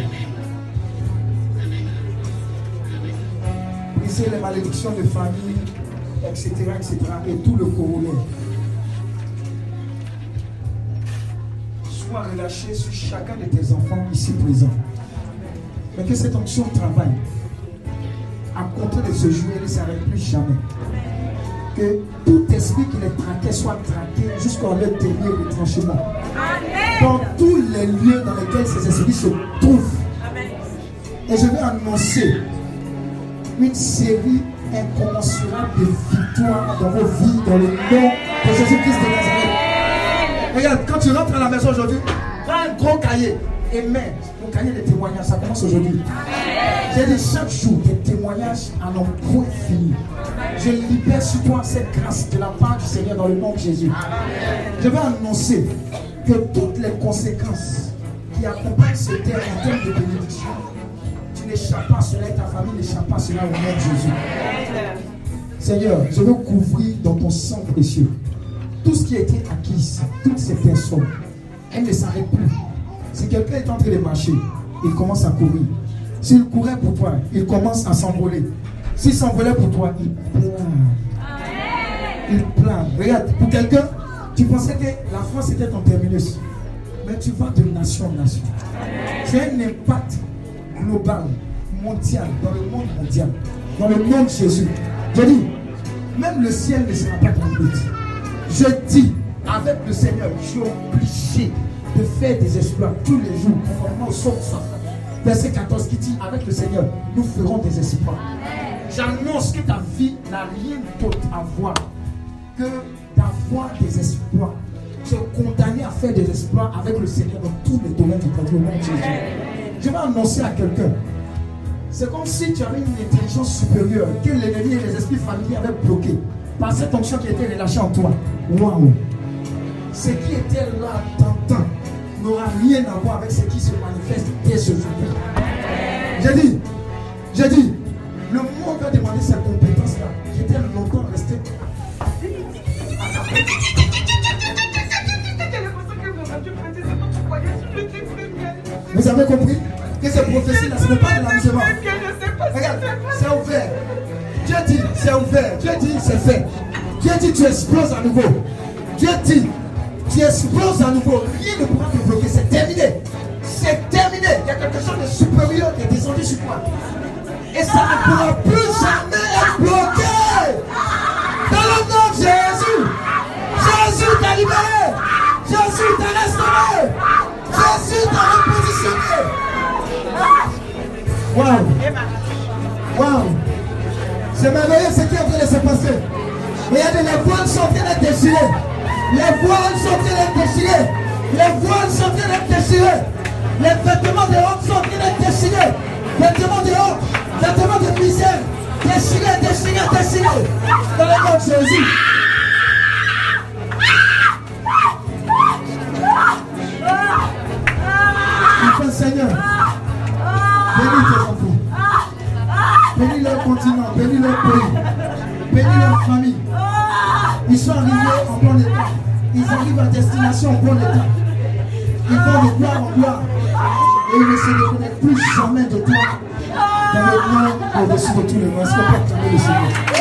Briser les malédictions de famille, etc., etc., et tout le corollaire. Sois relâché sur chacun de tes enfants ici présents. Mais que cette onction travaille à compter de ce jour et ne s'arrête plus jamais. Que tout esprit qui les traquait soit traqué jusqu'à leur dernier retranchement. Dans tous les lieux dans lesquels ces esprits se trouvent. Et je vais annoncer une série incommensurable de victoires dans vos vies, dans le nom de Jésus-Christ de Nazareth. Regarde, quand tu rentres à la maison aujourd'hui, prends un gros cahier et mets mon cahier de témoignages. Ça commence aujourd'hui. J'ai dit chaque jour des témoignages à n'en point fini. Je libère sur toi cette grâce de la part du Seigneur dans le nom de Jésus. Je vais annoncer que toutes les conséquences qui accompagnent ce terme en termes de bénédiction, tu n'échappes pas à cela et ta famille n'échappe pas à cela au nom de Jésus. Seigneur, je veux couvrir dans ton sang précieux tout ce qui a été acquis, toutes ces personnes. Elles ne s'arrêtent plus. Si quelqu'un est en train de marcher, il commence à courir. S'il courait pour toi, il commence à s'envoler. S'il s'envolait pour toi, il pleure. Il pleure. Regarde, pour quelqu'un, Tu pensais que la France était ton terminus. Mais tu vas de nation en nation. Tu as un impact global, mondial, dans le monde mondial, dans le monde de Jésus. Je dis, même le ciel ne sera pas ton but. Je dis, avec le Seigneur, je suis obligé de faire des exploits tous les jours, conformément au psaume 60. Verset 14 qui dit, avec le Seigneur, nous ferons des exploits. J'annonce que ta vie n'a rien d'autre à voir que d'avoir des exploits. Tu es condamné à faire des exploits avec le Seigneur dans tous les domaines de ta vie. Je vais annoncer à quelqu'un. C'est comme si tu avais une intelligence supérieure que l'ennemi et les esprits familiers avaient bloqué par cette onction qui était relâchée en toi. Waouh! Ce qui était là t'entends n'aura rien à voir avec ce qui se manifeste dès ce jour. J'ai dit, j'ai dit, avez compris que ces prophéties-là, ce n'est pas de l'amusement. Regarde, c'est ouvert. Dieu dit, c'est ouvert. Dieu dit, c'est fait. Dieu dit, tu exploses à nouveau. Dieu dit, tu exploses à nouveau. Rien ne pourra te bloquer. C'est terminé. C'est terminé. Il y a quelque chose de supérieur qui est descendu sur toi. Et ça ne pourra plus jamais être bloqué. Dans le nom de Jésus. Jésus t'a libéré. Jésus t'a restauré. T'a repositionné. Waouh. Waouh. C'est merveilleux ce qui est en train de se passer. Regardez, les voiles sont en train d'être déchirées. Les voiles sont en train d'être déchirées. Les voiles sont en train d'être déchirées. Les vêtements de honte sont en train d'être déchirés. Vêtements de honte, vêtements de misère. Déchirés, déchirés, déchirés. Dans le nom de Jésus. Seigneur, bénis tes enfants. Bénis leur continent, bénis leur pays, bénis leur famille. Ils sont arrivés en bon état. Ils arrivent à destination en bon état. Ils vont de gloire en gloire. Et ils ne se reconnaissent plus jamais de toi. Dans le au-dessus de acclamer le Seigneur?